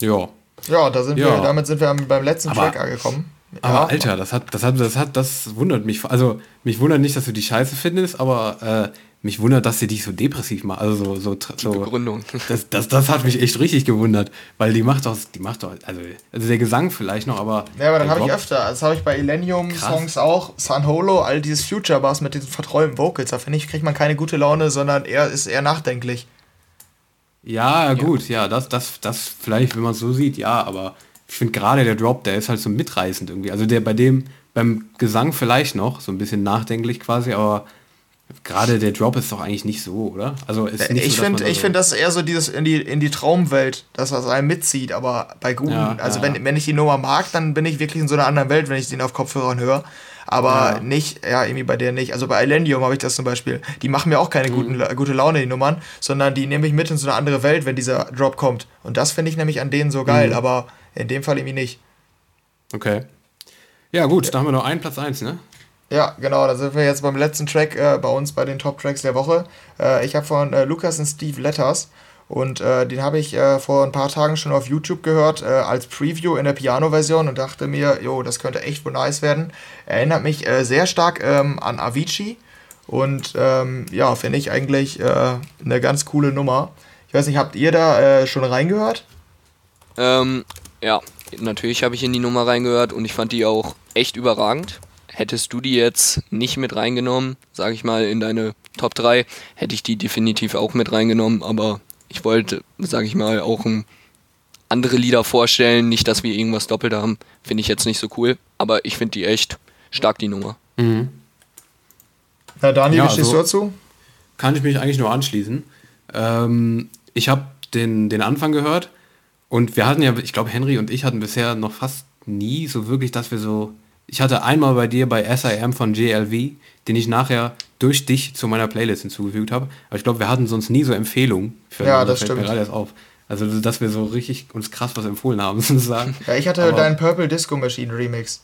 ja. Ja, da sind wir, Ja. damit sind wir beim letzten Aber- Track angekommen. Aber ja, Alter, das hat, das hat, das hat, das wundert mich. Also mich wundert nicht, dass du die Scheiße findest, aber äh, mich wundert, dass sie dich so depressiv macht. Also so, so, so Begründung. das, das, das hat mich echt richtig gewundert, weil die macht doch, die macht doch, also, also der Gesang vielleicht noch, aber Ja, aber dann habe ich öfter. Das habe ich bei Illenium-Songs auch. San Holo, all dieses Future-Bass mit diesen verträumten Vocals. Da finde ich, kriegt man keine gute Laune, sondern eher ist eher nachdenklich. Ja, gut, ja, das, das, das vielleicht, wenn man es so sieht, ja, aber ich finde gerade der Drop, der ist halt so mitreißend irgendwie. Also der bei dem, beim Gesang vielleicht noch, so ein bisschen nachdenklich quasi, aber gerade der Drop ist doch eigentlich nicht so, oder? Also ist nicht ich so, dass finde, man ich so- finde, das ist eher so dieses in die, in die Traumwelt, das was einen mitzieht, aber bei guten, Ja, also ja, wenn, wenn ich die Nummer mag, dann bin ich wirklich in so einer anderen Welt, wenn ich den auf Kopfhörern höre. Aber Ja. nicht, ja, irgendwie bei der nicht. Also bei Elendium habe ich das zum Beispiel. Die machen mir auch Mhm. keine guten, gute Laune, die Nummern, sondern die nehme ich mit in so eine andere Welt, wenn dieser Drop kommt. Und das finde ich nämlich an denen so geil, Mhm. aber in dem Fall irgendwie nicht. Okay. Ja, gut, da haben wir noch einen Platz 1, ne? Ja, genau, da sind wir jetzt beim letzten Track äh, bei uns bei den Top-Tracks der Woche. Äh, ich habe von äh, Lukas und Steve Letters Und äh, den habe ich äh, vor ein paar Tagen schon auf YouTube gehört, äh, als Preview in der Piano-Version und dachte mir, jo, das könnte echt wohl nice werden. Erinnert mich sehr stark ähm, an Avicii und ähm, ja, finde ich eigentlich eine ganz coole Nummer. Ich weiß nicht, habt ihr da schon reingehört? Ähm, ja, natürlich habe ich in die Nummer reingehört und ich fand die auch echt überragend. Hättest du die jetzt nicht mit reingenommen, sage ich mal, in deine Top 3, hätte ich die definitiv auch mit reingenommen, aber ich wollte, sage ich mal, auch ein, andere Lieder vorstellen, nicht, dass wir irgendwas doppelt haben, finde ich jetzt nicht so cool, aber ich finde die echt stark, die Nummer. Na, Daniel, Ja, wie stehst also- du dazu? kann ich mich eigentlich nur anschließen. Ähm, ich habe den, den Anfang gehört und wir hatten ja, ich glaube, Henry und ich hatten bisher noch fast nie so wirklich, dass wir so. Ich hatte einmal bei dir bei SIM von JLV, den ich nachher durch dich zu meiner Playlist hinzugefügt habe. Aber ich glaube, wir hatten sonst nie so Empfehlungen. Für Ja, das das fällt mir stimmt. gerade erst auf. Also, dass wir so richtig uns krass was empfohlen haben, sozusagen. Ja, ich hatte Aber- deinen Purple Disco Machine Remix.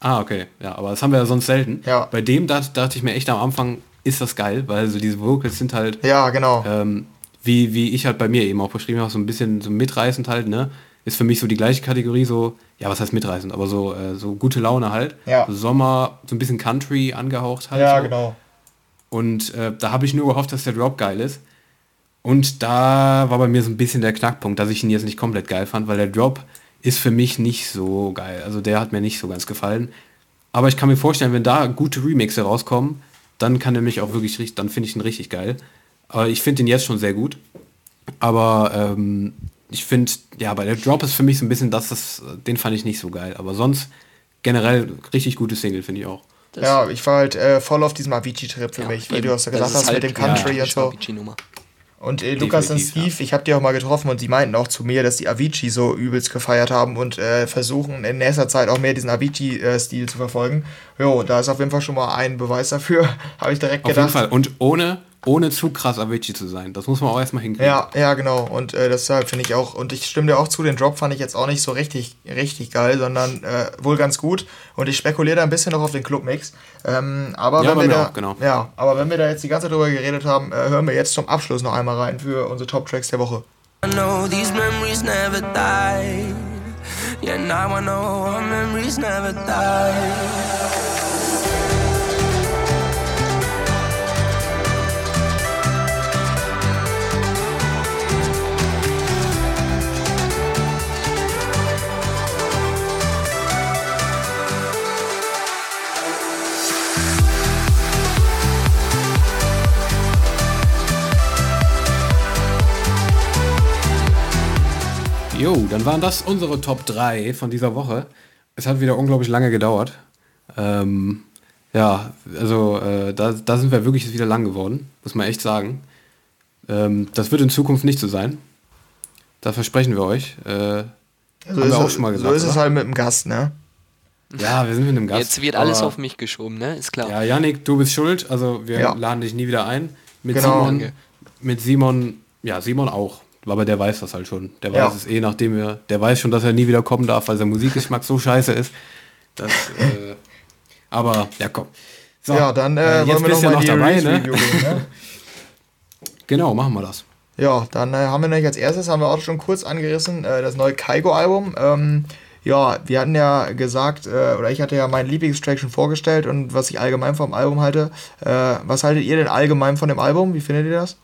Ah, okay. Ja, aber das haben wir ja sonst selten. Ja. Bei dem da, dachte ich mir echt am Anfang, ist das geil, weil so diese Vocals sind halt Ja, genau. ähm, wie, wie ich halt bei mir eben auch beschrieben habe, so ein bisschen so mitreißend halt, ne? Ist für mich so die gleiche Kategorie, so, ja, was heißt mitreißend, aber so, äh, so gute Laune halt. Ja. So Sommer, so ein bisschen Country angehaucht halt. ja, so. genau. Und äh, da habe ich nur gehofft, dass der Drop geil ist. Und da war bei mir so ein bisschen der Knackpunkt, dass ich ihn jetzt nicht komplett geil fand, weil der Drop ist für mich nicht so geil. Also der hat mir nicht so ganz gefallen. Aber ich kann mir vorstellen, wenn da gute Remixe rauskommen, dann kann er mich auch wirklich richtig, dann finde ich ihn richtig geil. Aber ich finde ihn jetzt schon sehr gut. Aber ähm, ich finde, ja, bei der Drop ist für mich so ein bisschen das, das, den fand ich nicht so geil. Aber sonst generell richtig gute Single, finde ich auch. Das- ja, ich war halt äh, voll auf diesem Avicii-Trip für ja, mich, weil eben. du hast ja gesagt hast halt mit dem Country ja, und so. Avicii-Nummer. Und äh, Lukas und Steve, ich habe die auch mal getroffen und die meinten auch zu mir, dass die Avicii so übelst gefeiert haben und äh, versuchen in nächster Zeit auch mehr diesen Avicii-Stil zu verfolgen. Jo, da ist auf jeden Fall schon mal ein Beweis dafür, habe ich direkt Auf jeden gedacht. Fall. Und ohne, ohne zu krass Avicii zu sein. Das muss man auch erstmal hinkriegen. Ja, ja, genau. Und äh, deshalb finde ich auch, und ich stimme dir auch zu, den Drop fand ich jetzt auch nicht so richtig, richtig geil, sondern äh, wohl ganz gut. Und ich spekuliere da ein bisschen noch auf den Clubmix. Ähm, aber Ja, wenn wir da, auch, genau. ja, aber wenn wir da jetzt die ganze Zeit drüber geredet haben, äh, hören wir jetzt zum Abschluss noch einmal rein für unsere Top Tracks der Woche. I know these memories never die. Yeah, now I know our memories never die. Jo, dann waren das unsere Top 3 von dieser Woche. Es hat wieder unglaublich lange gedauert. Ähm, ja, also äh, da, da sind wir wirklich wieder lang geworden, muss man echt sagen. Ähm, das wird in Zukunft nicht so sein. Das versprechen wir euch. Äh, So haben ist, wir auch es- schon mal gesagt. so ist es oder? halt mit dem Gast, ne? Ja, wir sind mit einem Gast. Jetzt wird alles auf mich geschoben, ne? Ist klar. Ja, Yannick, du bist schuld. Also wir Ja. laden dich nie wieder ein. Mit Genau. Simon, mit Simon, ja, Simon auch. Aber der weiß das halt schon. Der Ja. weiß es eh, nachdem wir, der weiß schon, dass er nie wieder kommen darf, weil sein Musikgeschmack so scheiße ist. Das, äh, aber, ja, komm. So, ja, dann äh, äh, jetzt wollen wir bist noch du ja die noch dabei, ne? gehen, ne? Genau, machen wir das. Ja, dann äh, haben wir nämlich als erstes, haben wir auch schon kurz angerissen, äh, das neue Kaigo-Album. Ähm, ja, wir hatten ja gesagt, äh, oder ich hatte ja meinen Lieblingstrack schon vorgestellt und was ich allgemein vom Album halte. Äh, was haltet ihr denn allgemein von dem Album? Wie findet ihr das?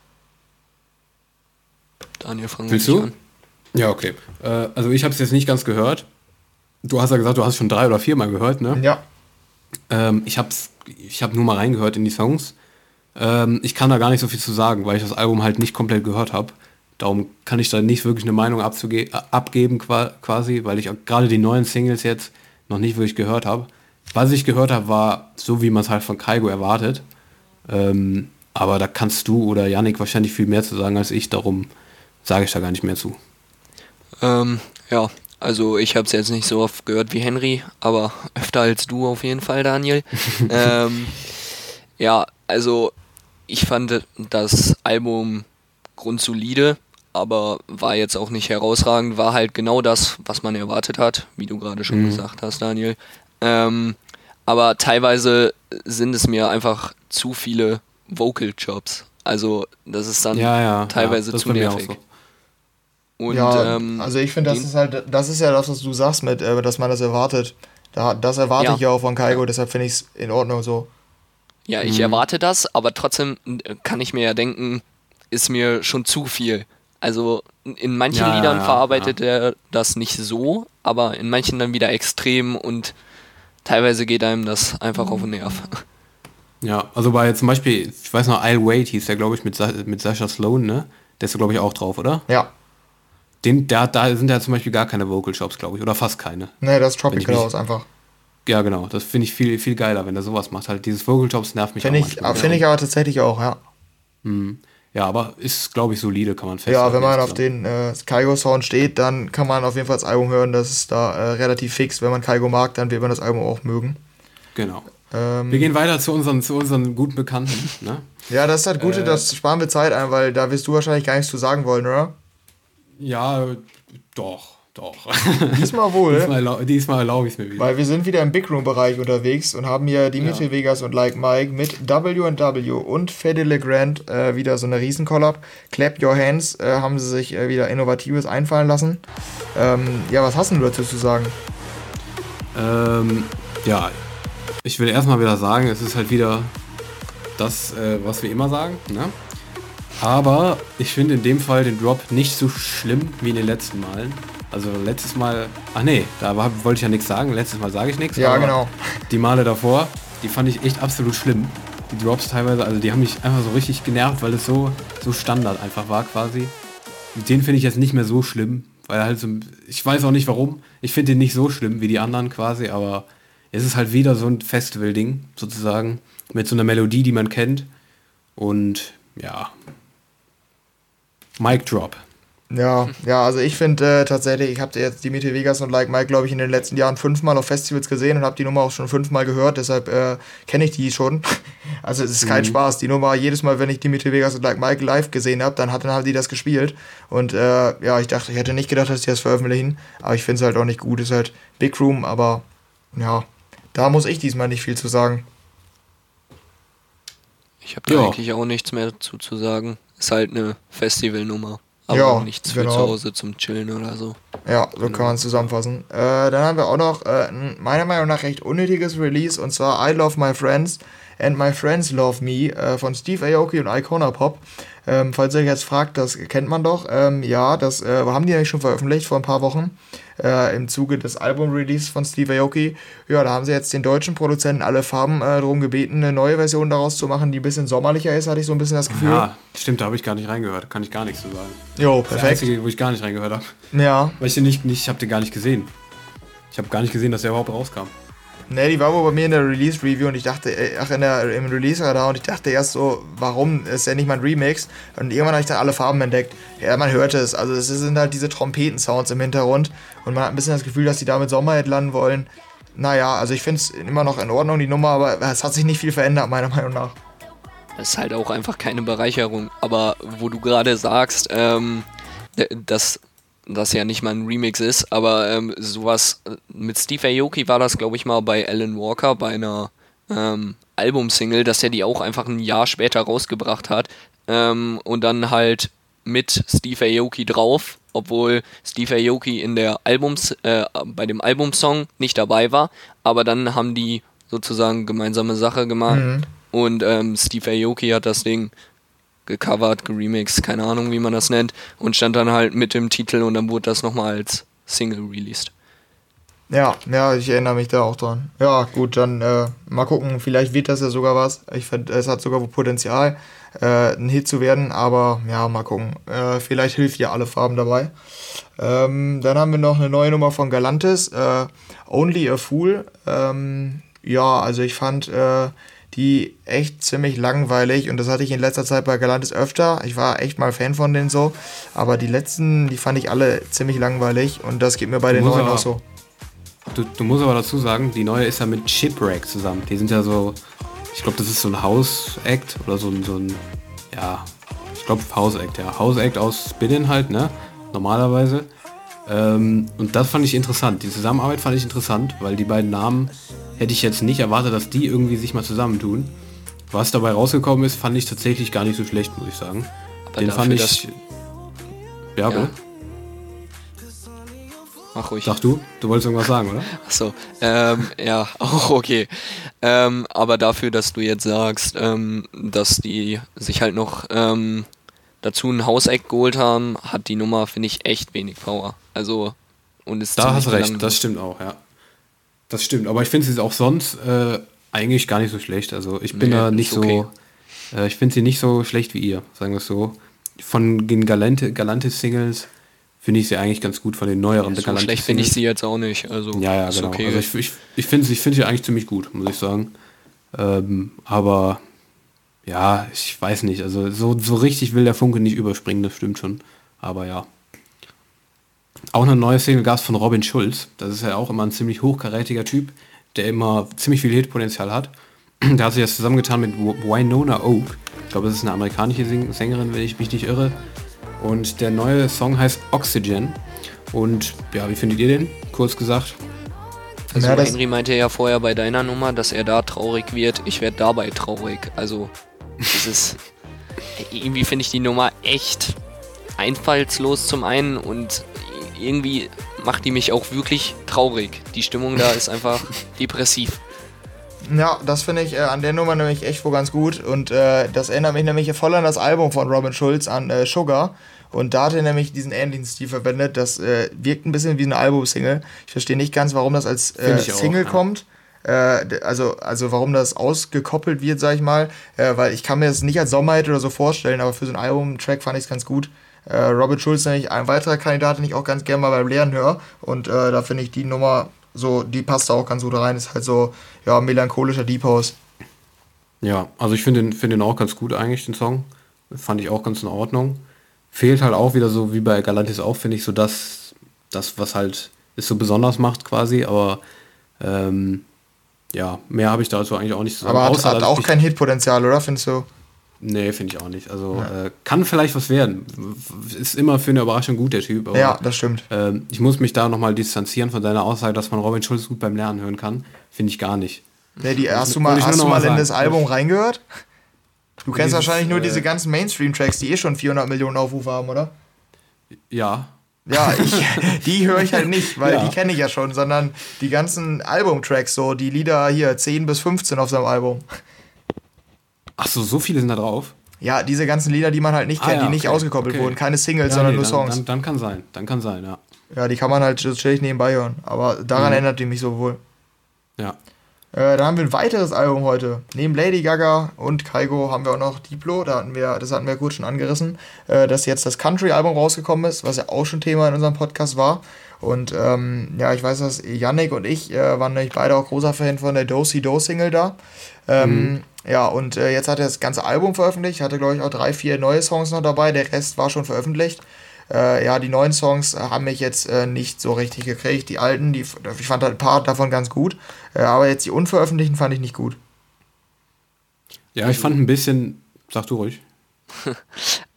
Daniel, fangen Willst wir du? an. Ja, okay. Äh, also ich habe es jetzt nicht ganz gehört. Du hast ja gesagt, du hast es schon drei oder viermal gehört, ne? Ja, Ähm, ich habe ich hab nur mal reingehört in die Songs. Ähm, ich kann da gar nicht so viel zu sagen, weil ich das Album halt nicht komplett gehört habe. Darum kann ich da nicht wirklich eine Meinung abzuge äh, abgeben qua quasi, weil ich auch gerade die neuen Singles jetzt noch nicht wirklich gehört habe. Was ich gehört habe, war so, wie man es halt von Kaigo erwartet. Ähm, aber da kannst du oder Yannick wahrscheinlich viel mehr zu sagen als ich, darum sage ich da gar nicht mehr zu. Ähm, ja, also ich habe es jetzt nicht so oft gehört wie Henry, aber öfter als du auf jeden Fall, Daniel. ähm, ja, also ich fand das Album grundsolide, aber war jetzt auch nicht herausragend, war halt genau das, was man erwartet hat, wie du gerade schon gesagt hast, Daniel. Ähm, aber teilweise sind es mir einfach zu viele Vocal Jobs. Also das ist dann Ja, ja. teilweise ja, zu nervig. so. Und ja, ähm, also ich finde, das ist halt, das ist ja das, was du sagst mit, äh, dass man das erwartet. Da, das erwarte Ja. ich ja auch von Kaigo, deshalb finde ich es in Ordnung so. Ja, ich erwarte das, aber trotzdem äh, kann ich mir ja denken, ist mir schon zu viel. Also in manchen Ja, Liedern ja, verarbeitet er das nicht so, aber in manchen dann wieder extrem und teilweise geht einem das einfach auf den Nerv. Ja, also bei zum Beispiel, ich weiß noch, I'll Wait hieß der, glaube ich, mit, Sa mit Sascha Sloan, ne? Der ist, glaube ich, auch drauf, oder? Ja. Den, da, da sind ja zum Beispiel gar keine Vocal Shops, glaube ich, oder fast keine. Ne, das Wenn Tropical ich House einfach. Ja, genau. Das finde ich viel, viel geiler, wenn er sowas macht. Halt dieses Vocal Shops nervt mich Finde auch ich, finde ich aber tatsächlich auch, ja. Ja, aber ist, glaube ich, solide, kann man Ja, festhalten. wenn man auf den äh, Kaigo-Sound steht, dann kann man auf jeden Fall das Album hören. Das ist da äh, relativ fix. Wenn man Kaigo mag, dann wird man das Album auch mögen. Genau. Ähm, Wir gehen weiter zu unseren, zu unseren guten Bekannten, ne? ja, das ist das Gute, Äh, das sparen wir Zeit ein, weil da wirst du wahrscheinlich gar nichts zu sagen wollen, oder? Ja, doch, doch. Diesmal wohl. diesmal diesmal erlaube ich es mir wieder. Weil wir sind wieder im Big Room-Bereich unterwegs und haben hier Dimitri Ja. Vegas und Like Mike mit W&W und Fede Legrand äh, wieder so eine Riesenkollab. Clap Your Hands äh, haben sie sich äh, wieder Innovatives einfallen lassen. Ähm, ja, was hast du dazu zu sagen? Ähm, ja, ich will erstmal wieder sagen, es ist halt wieder das, äh, was wir immer sagen. Ne? Aber ich finde in dem Fall den Drop nicht so schlimm wie in den letzten Malen. Also letztes Mal, ach nee, da war, wollte ich ja nichts sagen. Letztes Mal sage ich nichts. Ja, aber genau. Die Male davor, die fand ich echt absolut schlimm. Die Drops teilweise, also die haben mich einfach so richtig genervt, weil es so, so Standard einfach war quasi. Den finde ich jetzt nicht mehr so schlimm, weil er halt so, ich weiß auch nicht warum. Ich finde den nicht so schlimm wie die anderen quasi, aber es ist halt wieder so ein Festival-Ding sozusagen mit so einer Melodie, die man kennt. Und ja, Mic Drop. Ja, ja, also ich finde äh, tatsächlich, ich habe jetzt Dimitri Vegas und Like Mike, glaube ich, in den letzten Jahren fünfmal auf Festivals gesehen und habe die Nummer auch schon fünfmal gehört, deshalb äh, kenne ich die schon. Also es ist kein Spaß. Die Nummer, jedes Mal, wenn ich Dimitri Vegas und Like Mike live gesehen habe, dann hat dann halt die das gespielt. Und äh, ja, ich dachte, ich hätte nicht gedacht, dass die das veröffentlichen, aber ich finde es halt auch nicht gut. Ist halt Big Room, aber ja, da muss ich diesmal nicht viel zu sagen. Ich habe da Ja. eigentlich auch nichts mehr dazu zu sagen. Ist halt eine Festivalnummer. Aber Ja, nichts für genau. zu Hause zum Chillen oder so. Ja, so kann man es zusammenfassen. Äh, dann haben wir auch noch äh, ein meiner Meinung nach recht unnötiges Release und zwar I Love My Friends and My Friends Love Me äh, von Steve Aoki und Icona Pop. Ähm, falls ihr euch jetzt fragt, das kennt man doch. Ähm, ja, das äh, haben die eigentlich schon veröffentlicht vor ein paar Wochen äh, im Zuge des Album-Release von Steve Aoki. Ja, da haben sie jetzt den deutschen Produzenten alle Farben äh, darum gebeten, eine neue Version daraus zu machen, die ein bisschen sommerlicher ist, hatte ich so ein bisschen das Gefühl. Ja, stimmt, da habe ich gar nicht reingehört. Kann ich gar nichts zu sagen. Jo, Das ist der perfekt. einzige, wo ich gar nicht reingehört habe. Ja, Weil ich den nicht, nicht ich habe den gar nicht gesehen. Ich habe gar nicht gesehen, dass der überhaupt rauskam. Ne, die war wohl bei mir in der Release-Review und ich dachte, äh, ach, in der, im Release-Radar und ich dachte erst so, warum ist ja nicht mal ein Remix? Und irgendwann habe ich dann alle Farben entdeckt. Ja, man hörte es. Also es sind halt diese Trompeten-Sounds im Hintergrund und man hat ein bisschen das Gefühl, dass die damit Sommerhit landen wollen. Naja, also ich finde es immer noch in Ordnung, die Nummer, aber es hat sich nicht viel verändert, meiner Meinung nach. Das ist halt auch einfach keine Bereicherung. Aber wo du gerade sagst, ähm, dass das ja nicht mal ein Remix ist, aber ähm, sowas äh, mit Steve Aoki war das, glaube ich, mal bei Alan Walker bei einer ähm, Albumsingle, dass er die auch einfach ein Jahr später rausgebracht hat ähm, und dann halt mit Steve Aoki drauf, obwohl Steve Aoki in der Albums äh, bei dem Albumsong nicht dabei war, aber dann haben die sozusagen gemeinsame Sache gemacht und ähm, Steve Aoki hat das Ding gecovert, geremixed, keine Ahnung, wie man das nennt, und stand dann halt mit dem Titel und dann wurde das nochmal als Single released. Ja, ja, ich erinnere mich da auch dran. Ja, gut, dann äh, mal gucken, vielleicht wird das ja sogar was. Ich finde, es hat sogar Potenzial, äh, ein Hit zu werden, aber ja, mal gucken. Äh, vielleicht hilft ja alle Farben dabei. Ähm, dann haben wir noch eine neue Nummer von Galantis, äh, Only a Fool. Ähm, ja, also ich fand äh, die echt ziemlich langweilig und das hatte ich in letzter Zeit bei Galantis öfter. Ich war echt mal Fan von denen so, aber die letzten, die fand ich alle ziemlich langweilig und das geht mir bei den Muss neuen aber- auch so. Du, du musst aber dazu sagen, die neue ist ja mit Shipwreck zusammen. Die sind ja so, ich glaube, das ist so ein House-Act oder so ein, so ein, ja, ich glaube House-Act, ja. House-Act aus Spinning halt, ne? Normalerweise. Ähm, und das fand ich interessant. Die Zusammenarbeit fand ich interessant, weil die beiden Namen hätte ich jetzt nicht erwartet, dass die irgendwie sich mal zusammentun. was dabei rausgekommen ist, fand ich tatsächlich gar nicht so schlecht, muss ich sagen. Aber Den dafür, fand ich. Ja, Ja. ja. Mach ruhig. Sag du, du wolltest irgendwas sagen, oder? Achso, ähm, ja, auch okay. Ähm, aber dafür, dass du jetzt sagst, ähm, dass die sich halt noch ähm, dazu ein Hauseck geholt haben, hat die Nummer, finde ich, echt wenig Power. Also, und ist Da hast du recht, das stimmt auch, ja. Das stimmt, aber ich finde sie auch sonst äh, eigentlich gar nicht so schlecht. Also ich bin Nee, da nicht okay. so, äh, ich finde sie nicht so schlecht wie ihr, sagen wir es so. Von den Galante, Galantis-Singles finde ich sie eigentlich ganz gut, von den neueren So Galantis schlecht finde ich sie jetzt auch nicht. Also, Ja, ja, genau. okay. Also ich, ich, ich finde ich find sie eigentlich ziemlich gut, muss ich sagen. Ähm, aber ja, ich weiß nicht. Also so, so richtig will der Funke nicht überspringen, das stimmt schon. Aber ja. Auch eine neue Single gab es von Robin Schulz. Das ist ja auch immer ein ziemlich hochkarätiger Typ, der immer ziemlich viel Hitpotenzial hat. Der hat sich das zusammengetan mit Wi- Winona Oak. Ich glaube, das ist eine amerikanische Sängerin, wenn ich mich nicht irre. Und der neue Song heißt Oxygen. Und ja, wie findet ihr den? Kurz gesagt. Also Ja, das- Henry meinte ja vorher bei deiner Nummer, dass er da traurig wird. Ich werde dabei traurig. Also, das ist. irgendwie finde ich die Nummer echt einfallslos zum einen und irgendwie macht die mich auch wirklich traurig. Die Stimmung da ist einfach depressiv. Ja, das finde ich äh, an der Nummer nämlich echt wohl ganz gut. Und äh, das erinnert mich nämlich voll an das Album von Robin Schulz, an äh, Sugar. Und da hat er nämlich diesen ähnlichen Stil verwendet. Das äh, wirkt ein bisschen wie eine Albumsingle. Ich verstehe nicht ganz, warum das als äh, ich auch, Single ja. kommt. Äh, also, also warum das ausgekoppelt wird, sag ich mal. Äh, weil ich kann mir das nicht als Sommerhit oder so vorstellen, aber für so einen Album-Track fand ich es ganz gut. Äh, Robin Schulz nämlich ein weiterer Kandidat, den ich auch ganz gerne mal beim Lehren höre. Und äh, da finde ich die Nummer so, die passt da auch ganz gut rein. Ist halt so, ja, melancholischer Deep House. Ja, also ich finde den, find den auch ganz gut eigentlich, den Song. Fand ich auch ganz in Ordnung. Fehlt halt auch wieder so, wie bei Galantis auch, finde ich, so das, das, was halt es so besonders macht quasi, aber ähm, ja, mehr habe ich dazu eigentlich auch nicht zu sagen. Aber hat, Außer, hat auch kein Hitpotenzial, oder? Findest du? Nee, finde ich auch nicht. Also äh, kann vielleicht was werden. Ist immer für eine Überraschung gut, der Typ. Aber, Ja, das stimmt. ähm, ich muss mich da nochmal distanzieren von deiner Aussage, dass man Robin Schulz gut beim Lernen hören kann. Finde ich gar nicht. Nee, die, hast du mal, hast du mal in das Album reingehört? Du kennst Dieses, wahrscheinlich nur äh, diese ganzen Mainstream-Tracks, die eh schon 400 Millionen Aufrufe haben, oder? Ja, Ja, ich, die höre ich halt nicht, weil Ja. die kenne ich ja schon, sondern die ganzen Album-Tracks, so die Lieder hier, 10 bis 15 auf seinem Album. Ach so, so viele sind da drauf. Ja, diese ganzen Lieder, die man halt nicht Ah, kennt, ja, die nicht okay, ausgekoppelt okay. wurden, keine Singles, Ja, sondern nee, nur Songs. Dann, dann kann sein, dann kann sein, ja. ja, die kann man halt chillig nebenbei hören, aber daran Mhm. erinnert die mich so wohl. Ja. Äh, dann haben wir ein weiteres Album heute. Neben Lady Gaga und Kaigo haben wir auch noch Diplo. Da hatten wir, das hatten wir kurz schon angerissen, äh, dass jetzt das Country-Album rausgekommen ist, was ja auch schon Thema in unserem Podcast war. Und ähm, ja, ich weiß, dass Yannick und ich äh, waren nämlich beide auch großer Fan von der Do Si Do Single da. Ähm, Ja, und äh, jetzt hat er das ganze Album veröffentlicht, hatte glaube ich auch drei, vier neue Songs noch dabei, der Rest war schon veröffentlicht. Äh, ja, die neuen Songs haben mich jetzt äh, nicht so richtig gekriegt. Die alten, die, ich fand halt ein paar davon ganz gut. Äh, aber jetzt die unveröffentlichten fand ich nicht gut. Ja, ich fand ein bisschen, sag du ruhig.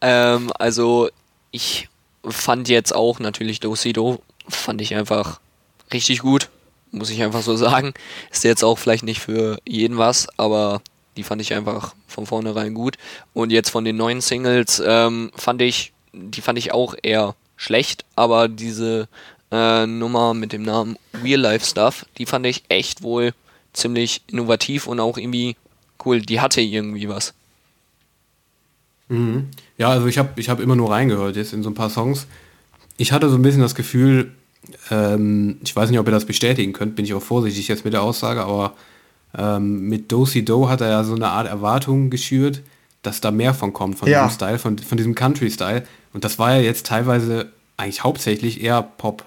Ähm, also, ich fand jetzt auch natürlich Dosido, fand ich einfach richtig gut, muss ich einfach so sagen. Ist jetzt auch vielleicht nicht für jeden was, aber die fand ich einfach von vornherein gut. Und jetzt von den neuen Singles ähm, fand ich, die fand ich auch eher schlecht, aber diese äh, Nummer mit dem Namen Real Life Stuff, die fand ich echt wohl ziemlich innovativ und auch irgendwie cool. Die hatte irgendwie was. Mhm. Ja, also ich habe ich hab immer nur reingehört jetzt in so ein paar Songs. Ich hatte so ein bisschen das Gefühl, ähm, ich weiß nicht, ob ihr das bestätigen könnt, bin ich auch vorsichtig jetzt mit der Aussage, aber ähm, mit Dosey Do hat er ja so eine Art Erwartung geschürt, dass da mehr von kommt, von Ja. diesem Style, von, von diesem Country-Style. Und das war ja jetzt teilweise eigentlich hauptsächlich eher Pop.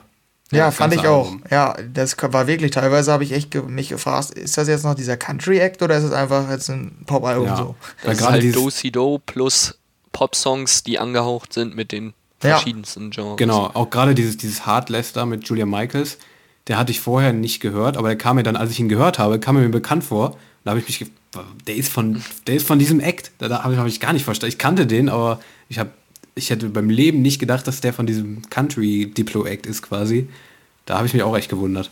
Ja, Das fand ganze ich auch. Album. Ja, das war wirklich, teilweise habe ich echt ge mich gefragt, ist das jetzt noch dieser Country-Act oder ist es einfach jetzt ein Pop-Album Ja. so? Weil Das ist gerade halt dieses- Do-Si-Do plus Pop-Songs, die angehaucht sind mit den Ja. verschiedensten Genres. Genau, auch gerade dieses, dieses Hard Lester mit Julia Michaels, der hatte ich vorher nicht gehört, aber der kam mir dann, als ich ihn gehört habe, kam er mir bekannt vor. Da habe ich mich ge der ist von, der ist von diesem Act. Da, da habe ich, hab ich gar nicht verstanden. Ich kannte den, aber ich habe, ich hätte beim Leben nicht gedacht, dass der von diesem Country Diplo Act ist quasi. Da habe ich mich auch echt gewundert.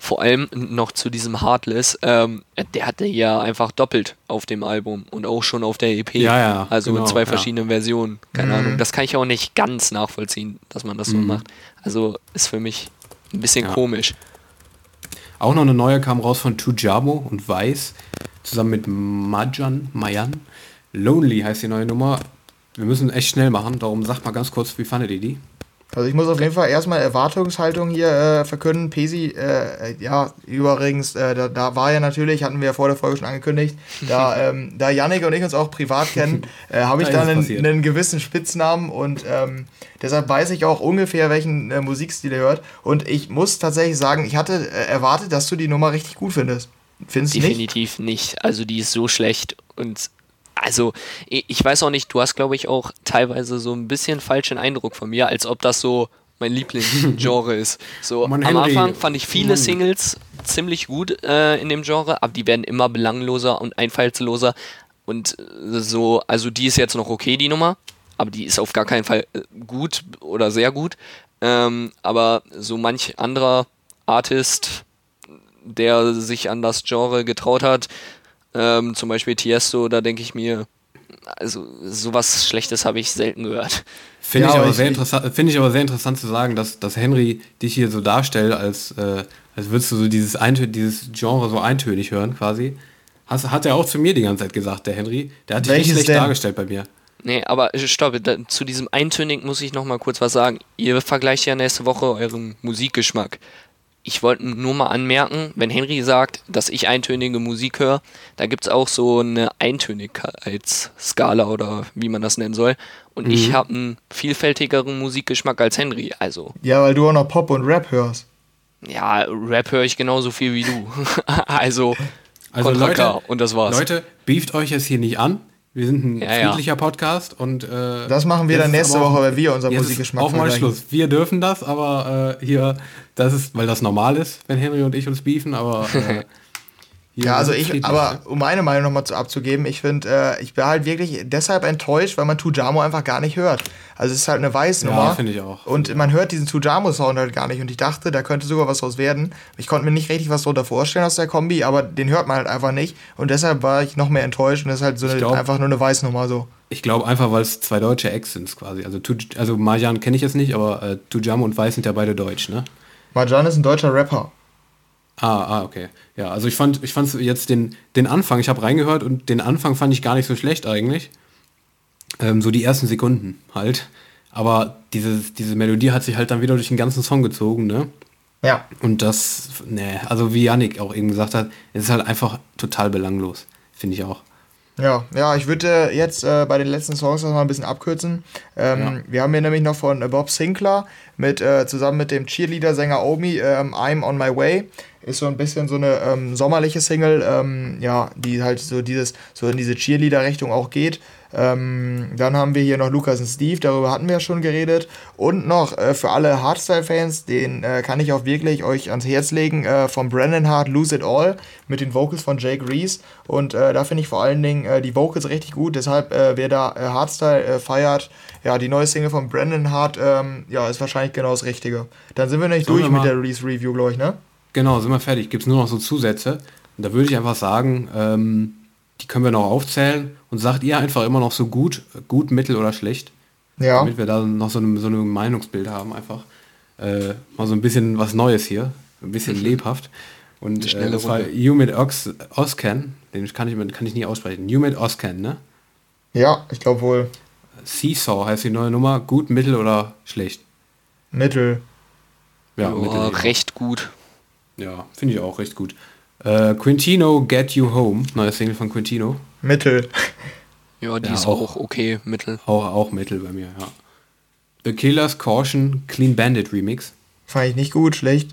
Vor allem noch zu diesem Heartless, ähm, der hatte ja einfach doppelt auf dem Album und auch schon auf der EP. Ja, ja, Also genau, in zwei ja. verschiedenen Versionen. Keine Ahnung. Das kann ich auch nicht ganz nachvollziehen, dass man das so macht. Also ist für mich ein bisschen Mhm. Ja. komisch. Auch noch eine neue kam raus von Tujamo und Weiß, zusammen mit Majan, Mayan. Lonely heißt die neue Nummer. Wir müssen echt schnell machen, darum sagt mal ganz kurz, wie fandet ihr die? Also ich muss auf jeden Fall erstmal Erwartungshaltung hier äh, verkünden. Pesi, äh, ja, übrigens, äh, da, da war ja natürlich, hatten wir ja vor der Folge schon angekündigt, da, ähm, da Yannick und ich uns auch privat kennen, äh, habe ich Da einen, einen gewissen Spitznamen und ähm, deshalb weiß ich auch ungefähr, welchen äh, Musikstil er hört. Und ich muss tatsächlich sagen, ich hatte äh, erwartet, dass du die Nummer richtig gut findest. Findest du nicht? Definitiv nicht. Also die ist so schlecht und also ich weiß auch nicht, du hast glaube ich auch teilweise so ein bisschen falschen Eindruck von mir, als ob das so mein Lieblingsgenre ist. So Mann, am Henry, Anfang fand ich viele. Singles ziemlich gut äh, in dem Genre, aber die werden immer belangloser und einfallsloser und äh, so, also die ist jetzt noch okay, die Nummer, aber die ist auf gar keinen Fall äh, gut oder sehr gut. Ähm, aber so manch anderer Artist, der sich an das Genre getraut hat, ähm, zum Beispiel Tiesto, da denke ich mir, also sowas Schlechtes habe ich selten gehört. Finde Ja, ich, aber ich- sehr ich- interessant, finde ich aber sehr interessant zu sagen, dass, dass Henry dich hier so darstellt, als, äh, als würdest du so dieses, dieses Genre so eintönig hören quasi. Has, hat er auch zu mir die ganze Zeit gesagt, der Henry. Der hat dich Welches nicht schlecht denn? dargestellt bei mir. Nee, aber äh, stopp, da, zu diesem Eintönig muss ich noch mal kurz was sagen. Ihr vergleicht ja nächste Woche euren Musikgeschmack. Ich wollte nur mal anmerken, wenn Henry sagt, dass ich eintönige Musik höre, da gibt es auch so eine Eintönigkeitsskala oder wie man das nennen soll. Und Mhm. ich habe einen vielfältigeren Musikgeschmack als Henry. Also, Ja, weil du auch noch Pop und Rap hörst. ja, Rap höre ich genauso viel wie du. also, Also Leute, und das war's. Leute, beeft euch jetzt hier nicht an. Wir sind ein Ja, ja. friedlicher Podcast und äh, Das machen wir dann nächste Woche, wenn wir unseren ist Musikgeschmack Auch mal vergleichen. Schluss. Wir dürfen das, aber äh, hier, das ist, weil das normal ist, wenn Henry und ich uns beefen, aber äh, Ja, also ich, aber ne? um meine Meinung nochmal zu, abzugeben, ich finde, äh, ich bin halt wirklich deshalb enttäuscht, weil man Tujamo einfach gar nicht hört. Also es ist halt eine Weißnummer. Ja, finde ich auch. Und man hört diesen Tujamo-Sound halt gar nicht. Und ich dachte, da könnte sogar was draus werden. Ich konnte mir nicht richtig was drunter vorstellen aus der Kombi, aber den hört man halt einfach nicht. Und deshalb war ich noch mehr enttäuscht. Und das ist halt so eine, glaub- einfach nur eine Weißnummer so. Ich glaube einfach, weil es zwei deutsche Acts sind quasi. Also, Tuj- also Marjan kenne ich jetzt nicht, aber äh, Tujamo und Weiß sind ja beide deutsch, ne? Marjan ist ein deutscher Rapper. Ah, ah, okay. Ja, also ich fand, ich fand jetzt den, den Anfang, ich habe reingehört und den Anfang fand ich gar nicht so schlecht eigentlich. Ähm, so die ersten Sekunden halt. Aber diese, diese Melodie hat sich halt dann wieder durch den ganzen Song gezogen, ne? Ja. Und das, ne, also wie Yannick auch eben gesagt hat, es ist halt einfach total belanglos, finde ich auch. Ja, ja, ich würde jetzt äh, bei den letzten Songs das mal ein bisschen abkürzen. Ähm, Wir haben hier nämlich noch von äh, Bob Sinclair mit äh, zusammen mit dem Cheerleader-Sänger Omi ähm, I'm on my way. Ist so ein bisschen so eine ähm, sommerliche Single, ähm, ja, die halt so dieses, so in diese Cheerleader-Richtung auch geht. Ähm, dann haben wir hier noch Lukas und Steve, darüber hatten wir ja schon geredet. Und noch äh, für alle Hardstyle-Fans, den äh, kann ich auch wirklich euch ans Herz legen, äh, von Brandon Hart Lose It All mit den Vocals von Jake Reese. Und äh, da finde ich vor allen Dingen äh, die Vocals richtig gut. Deshalb, äh, wer da Hardstyle feiert, ja, die neue Single von Brandon Hart, ähm, ja, ist wahrscheinlich genau das Richtige. Dann sind wir Sollen durch wir mit der Reese-Review, glaube ich, ne? Genau, sind wir fertig. Gibt es nur noch so Zusätze. Und da würde ich einfach sagen, ähm, die können wir noch aufzählen. Und sagt ihr einfach immer noch so gut, gut, mittel oder schlecht. Ja. Damit wir da noch so ein so ein Meinungsbild haben einfach. Äh, mal so ein bisschen was Neues hier. Ein bisschen lebhaft. Und äh, das war. Humid Ox, Oscan. Den kann ich, kann ich nie aussprechen. Humid Oscan, ne? Ja, ich glaube wohl Seesaw heißt die neue Nummer. Gut, mittel oder schlecht? Mittel. Ja, Ja, mittel. recht gut. Ja, finde ich auch recht gut. Äh, Quintino Get You Home, neue Single von Quintino. Mittel. Ja, die Ja, ist auch. auch okay, mittel. Auch, auch Mittel bei mir, ja. The Killers Caution Clean Bandit Remix. Fand ich nicht gut, schlecht.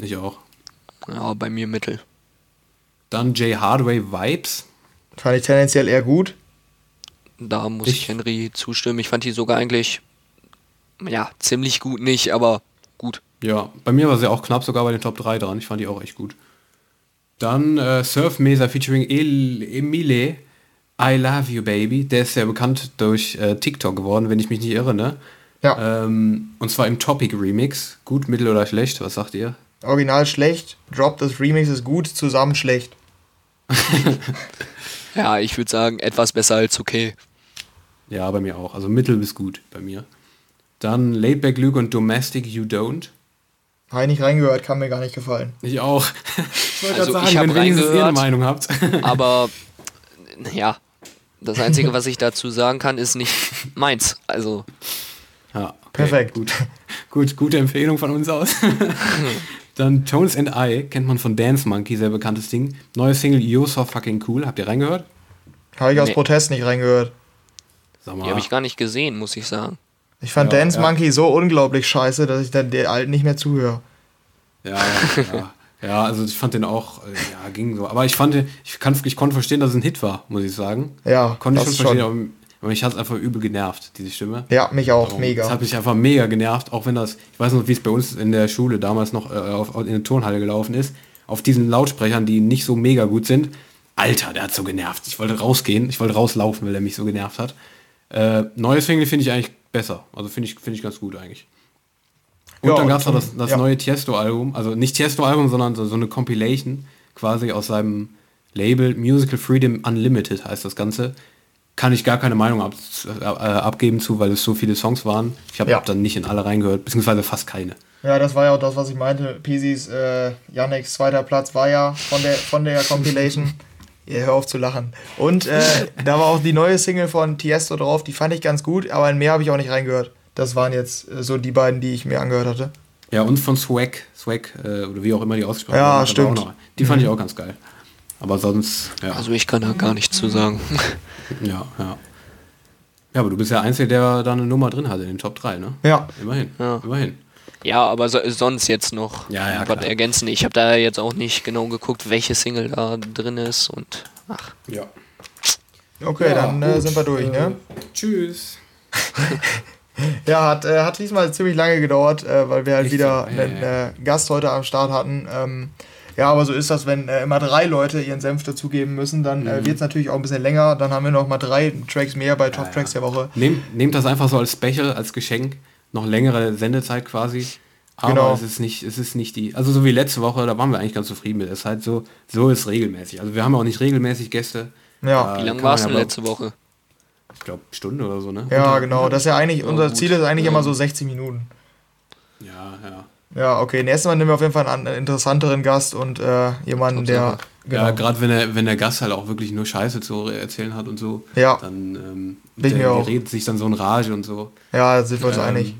Ich auch. Ja, bei mir mittel. Dann Jay Hardway Vibes. Fand ich tendenziell eher gut. Da muss Ich- ich, Henry zustimmen. Ich fand die sogar eigentlich, ja, ziemlich gut nicht, aber gut. Ja, bei mir war sie auch knapp sogar bei den Top 3 dran. Ich fand die auch echt gut. Dann äh, Surf Mesa featuring El Emile. I Love You Baby. Der ist sehr bekannt durch äh, TikTok geworden, wenn ich mich nicht irre, ne? Ja. Ähm, und zwar im Topic Remix. Gut, mittel oder schlecht? Was sagt ihr? Original schlecht, Drop das Remix ist gut, zusammen schlecht. Ja, ich würde sagen, etwas besser als okay. Ja, bei mir auch. Also mittel bis gut bei mir. Dann Laidback Luke und Domestic You Don't. Habe ich nicht reingehört, kann mir gar nicht gefallen. Ich auch. Ich wollte Also, gerade ich sagen, hab wenn wenigstens ihr eine reingehört. Meinung habt. Aber ja, das Einzige, was ich dazu sagen kann, ist nicht meins. Also, Ja, okay, Perfekt. Gut. gut, gute Empfehlung von uns aus. Dann Tones and I, kennt man von Dance Monkey, sehr bekanntes Ding. Neue Single You're So Fucking Cool, habt ihr reingehört? Habe ich aus Nee. Protest nicht reingehört. Sag die habe ich gar nicht gesehen, muss ich sagen. Ich fand Ja, Dance ja. Monkey so unglaublich scheiße, dass ich dann der alten nicht mehr zuhöre. Ja, ja, ja. also ich fand den auch, ja, ging so. Aber ich fand, ich, kann, ich konnte verstehen, dass es ein Hit war, muss ich sagen. Ja, Konnte ich schon verstehen, schon. aber, mich hat es einfach übel genervt, diese Stimme. Ja, mich auch, Darum- mega. Das hat mich einfach mega genervt, auch wenn das, ich weiß noch, wie es bei uns in der Schule damals noch äh, auf, in der Turnhalle gelaufen ist, auf diesen Lautsprechern, die nicht so mega gut sind. Alter, der hat so genervt. Ich wollte rausgehen, ich wollte rauslaufen, weil er mich so genervt hat. Äh, neue Single finde ich eigentlich besser. Also finde ich, finde ich ganz gut eigentlich. Und Ja, dann gab es noch das, das ja. neue Tiesto-Album, also nicht Tiesto-Album, sondern so, so eine Compilation, quasi aus seinem Label Musical Freedom Unlimited heißt das Ganze. Kann ich gar keine Meinung ab, äh, abgeben zu, weil es so viele Songs waren. Ich habe Ja. dann nicht in alle reingehört, beziehungsweise fast keine. Ja, das war ja auch das, was ich meinte. Peasys, äh, Yannicks zweiter Platz war ja von der, von der Compilation. Ihr hör auf zu lachen. Und äh, da war auch die neue Single von Tiesto drauf, die fand ich ganz gut, aber in mehr habe ich auch nicht reingehört. Das waren jetzt äh, so die beiden, die ich mir angehört hatte. Ja, und von Swag, Swag, äh, oder wie auch immer die ausgesprochen Ja, werden, aber stimmt. auch noch- Die fand ich auch ganz geil. Aber sonst, ja. Also ich kann da gar nichts zu sagen. ja, ja. Ja, aber du bist ja Einzige, der da eine Nummer drin hatte in den Top 3, ne? Ja. Immerhin, Ja. immerhin. Ja, aber so, sonst jetzt noch Ja, ja, was klar. ergänzen. Ich habe da jetzt auch nicht genau geguckt, welche Single da drin ist und ach, Ja. Okay, Ja, dann äh, gut. sind wir durch, ne? Äh, Tschüss. Ja, hat, äh, hat diesmal ziemlich lange gedauert, äh, weil wir halt Echt wieder so? Ja, einen ja. äh, Gast heute am Start hatten. Ähm, ja, aber so ist das, wenn äh, immer drei Leute ihren Senf dazugeben müssen, dann Mhm. äh, wird es natürlich auch ein bisschen länger. Dann haben wir noch mal drei Tracks mehr bei Top Tracks der Woche. Nehmt, nehmt das einfach so als Special, als Geschenk. Noch längere Sendezeit quasi. Aber Genau. es ist nicht, es ist nicht die. Also so wie letzte Woche, da waren wir eigentlich ganz zufrieden mit. Es ist halt so, so ist regelmäßig. Also wir haben auch nicht regelmäßig Gäste. Ja. wie Äh, lange kann war es denn ja letzte Woche? Ich glaube, Stunde oder so, ne? Ja, genau. Das ist ja eigentlich, unser gut. Ziel ist eigentlich Ja. immer so 60 Minuten. Ja, ja. Ja, okay. Nächstes Mal nehmen wir auf jeden Fall einen an- interessanteren Gast und äh, jemanden, der. Genau. Ja, gerade wenn der, wenn der Gast halt auch wirklich nur Scheiße zu erzählen hat und so, Ja. dann ähm, Bin der, redet sich dann so in Rage und so. Ja, da sind wir uns Ähm, einig.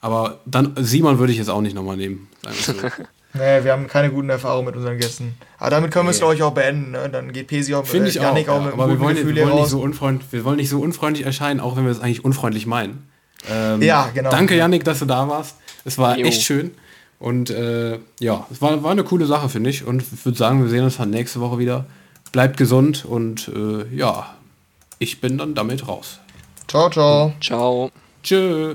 Aber dann Simon würde ich jetzt auch nicht nochmal nehmen. Sagen wir so. Nee, wir haben keine guten Erfahrungen mit unseren Gästen. Aber damit können wir es, Nee. glaube ich, auch beenden. Ne? Dann geht Pesi auch, Finde ich auch. Auch ja. mit aber wir wollen, Gefühl wir, wollen nicht so unfreund, wir wollen nicht so unfreundlich erscheinen, auch wenn wir es eigentlich unfreundlich meinen. Ähm, Ja, genau. Danke, Yannick, dass du da warst. Es war Jo. echt schön. Und äh, ja, es war, war eine coole Sache, finde ich. Und ich würde sagen, wir sehen uns dann nächste Woche wieder. Bleibt gesund und äh, ja, ich bin dann damit raus. Ciao, ciao. Ciao. Tschö.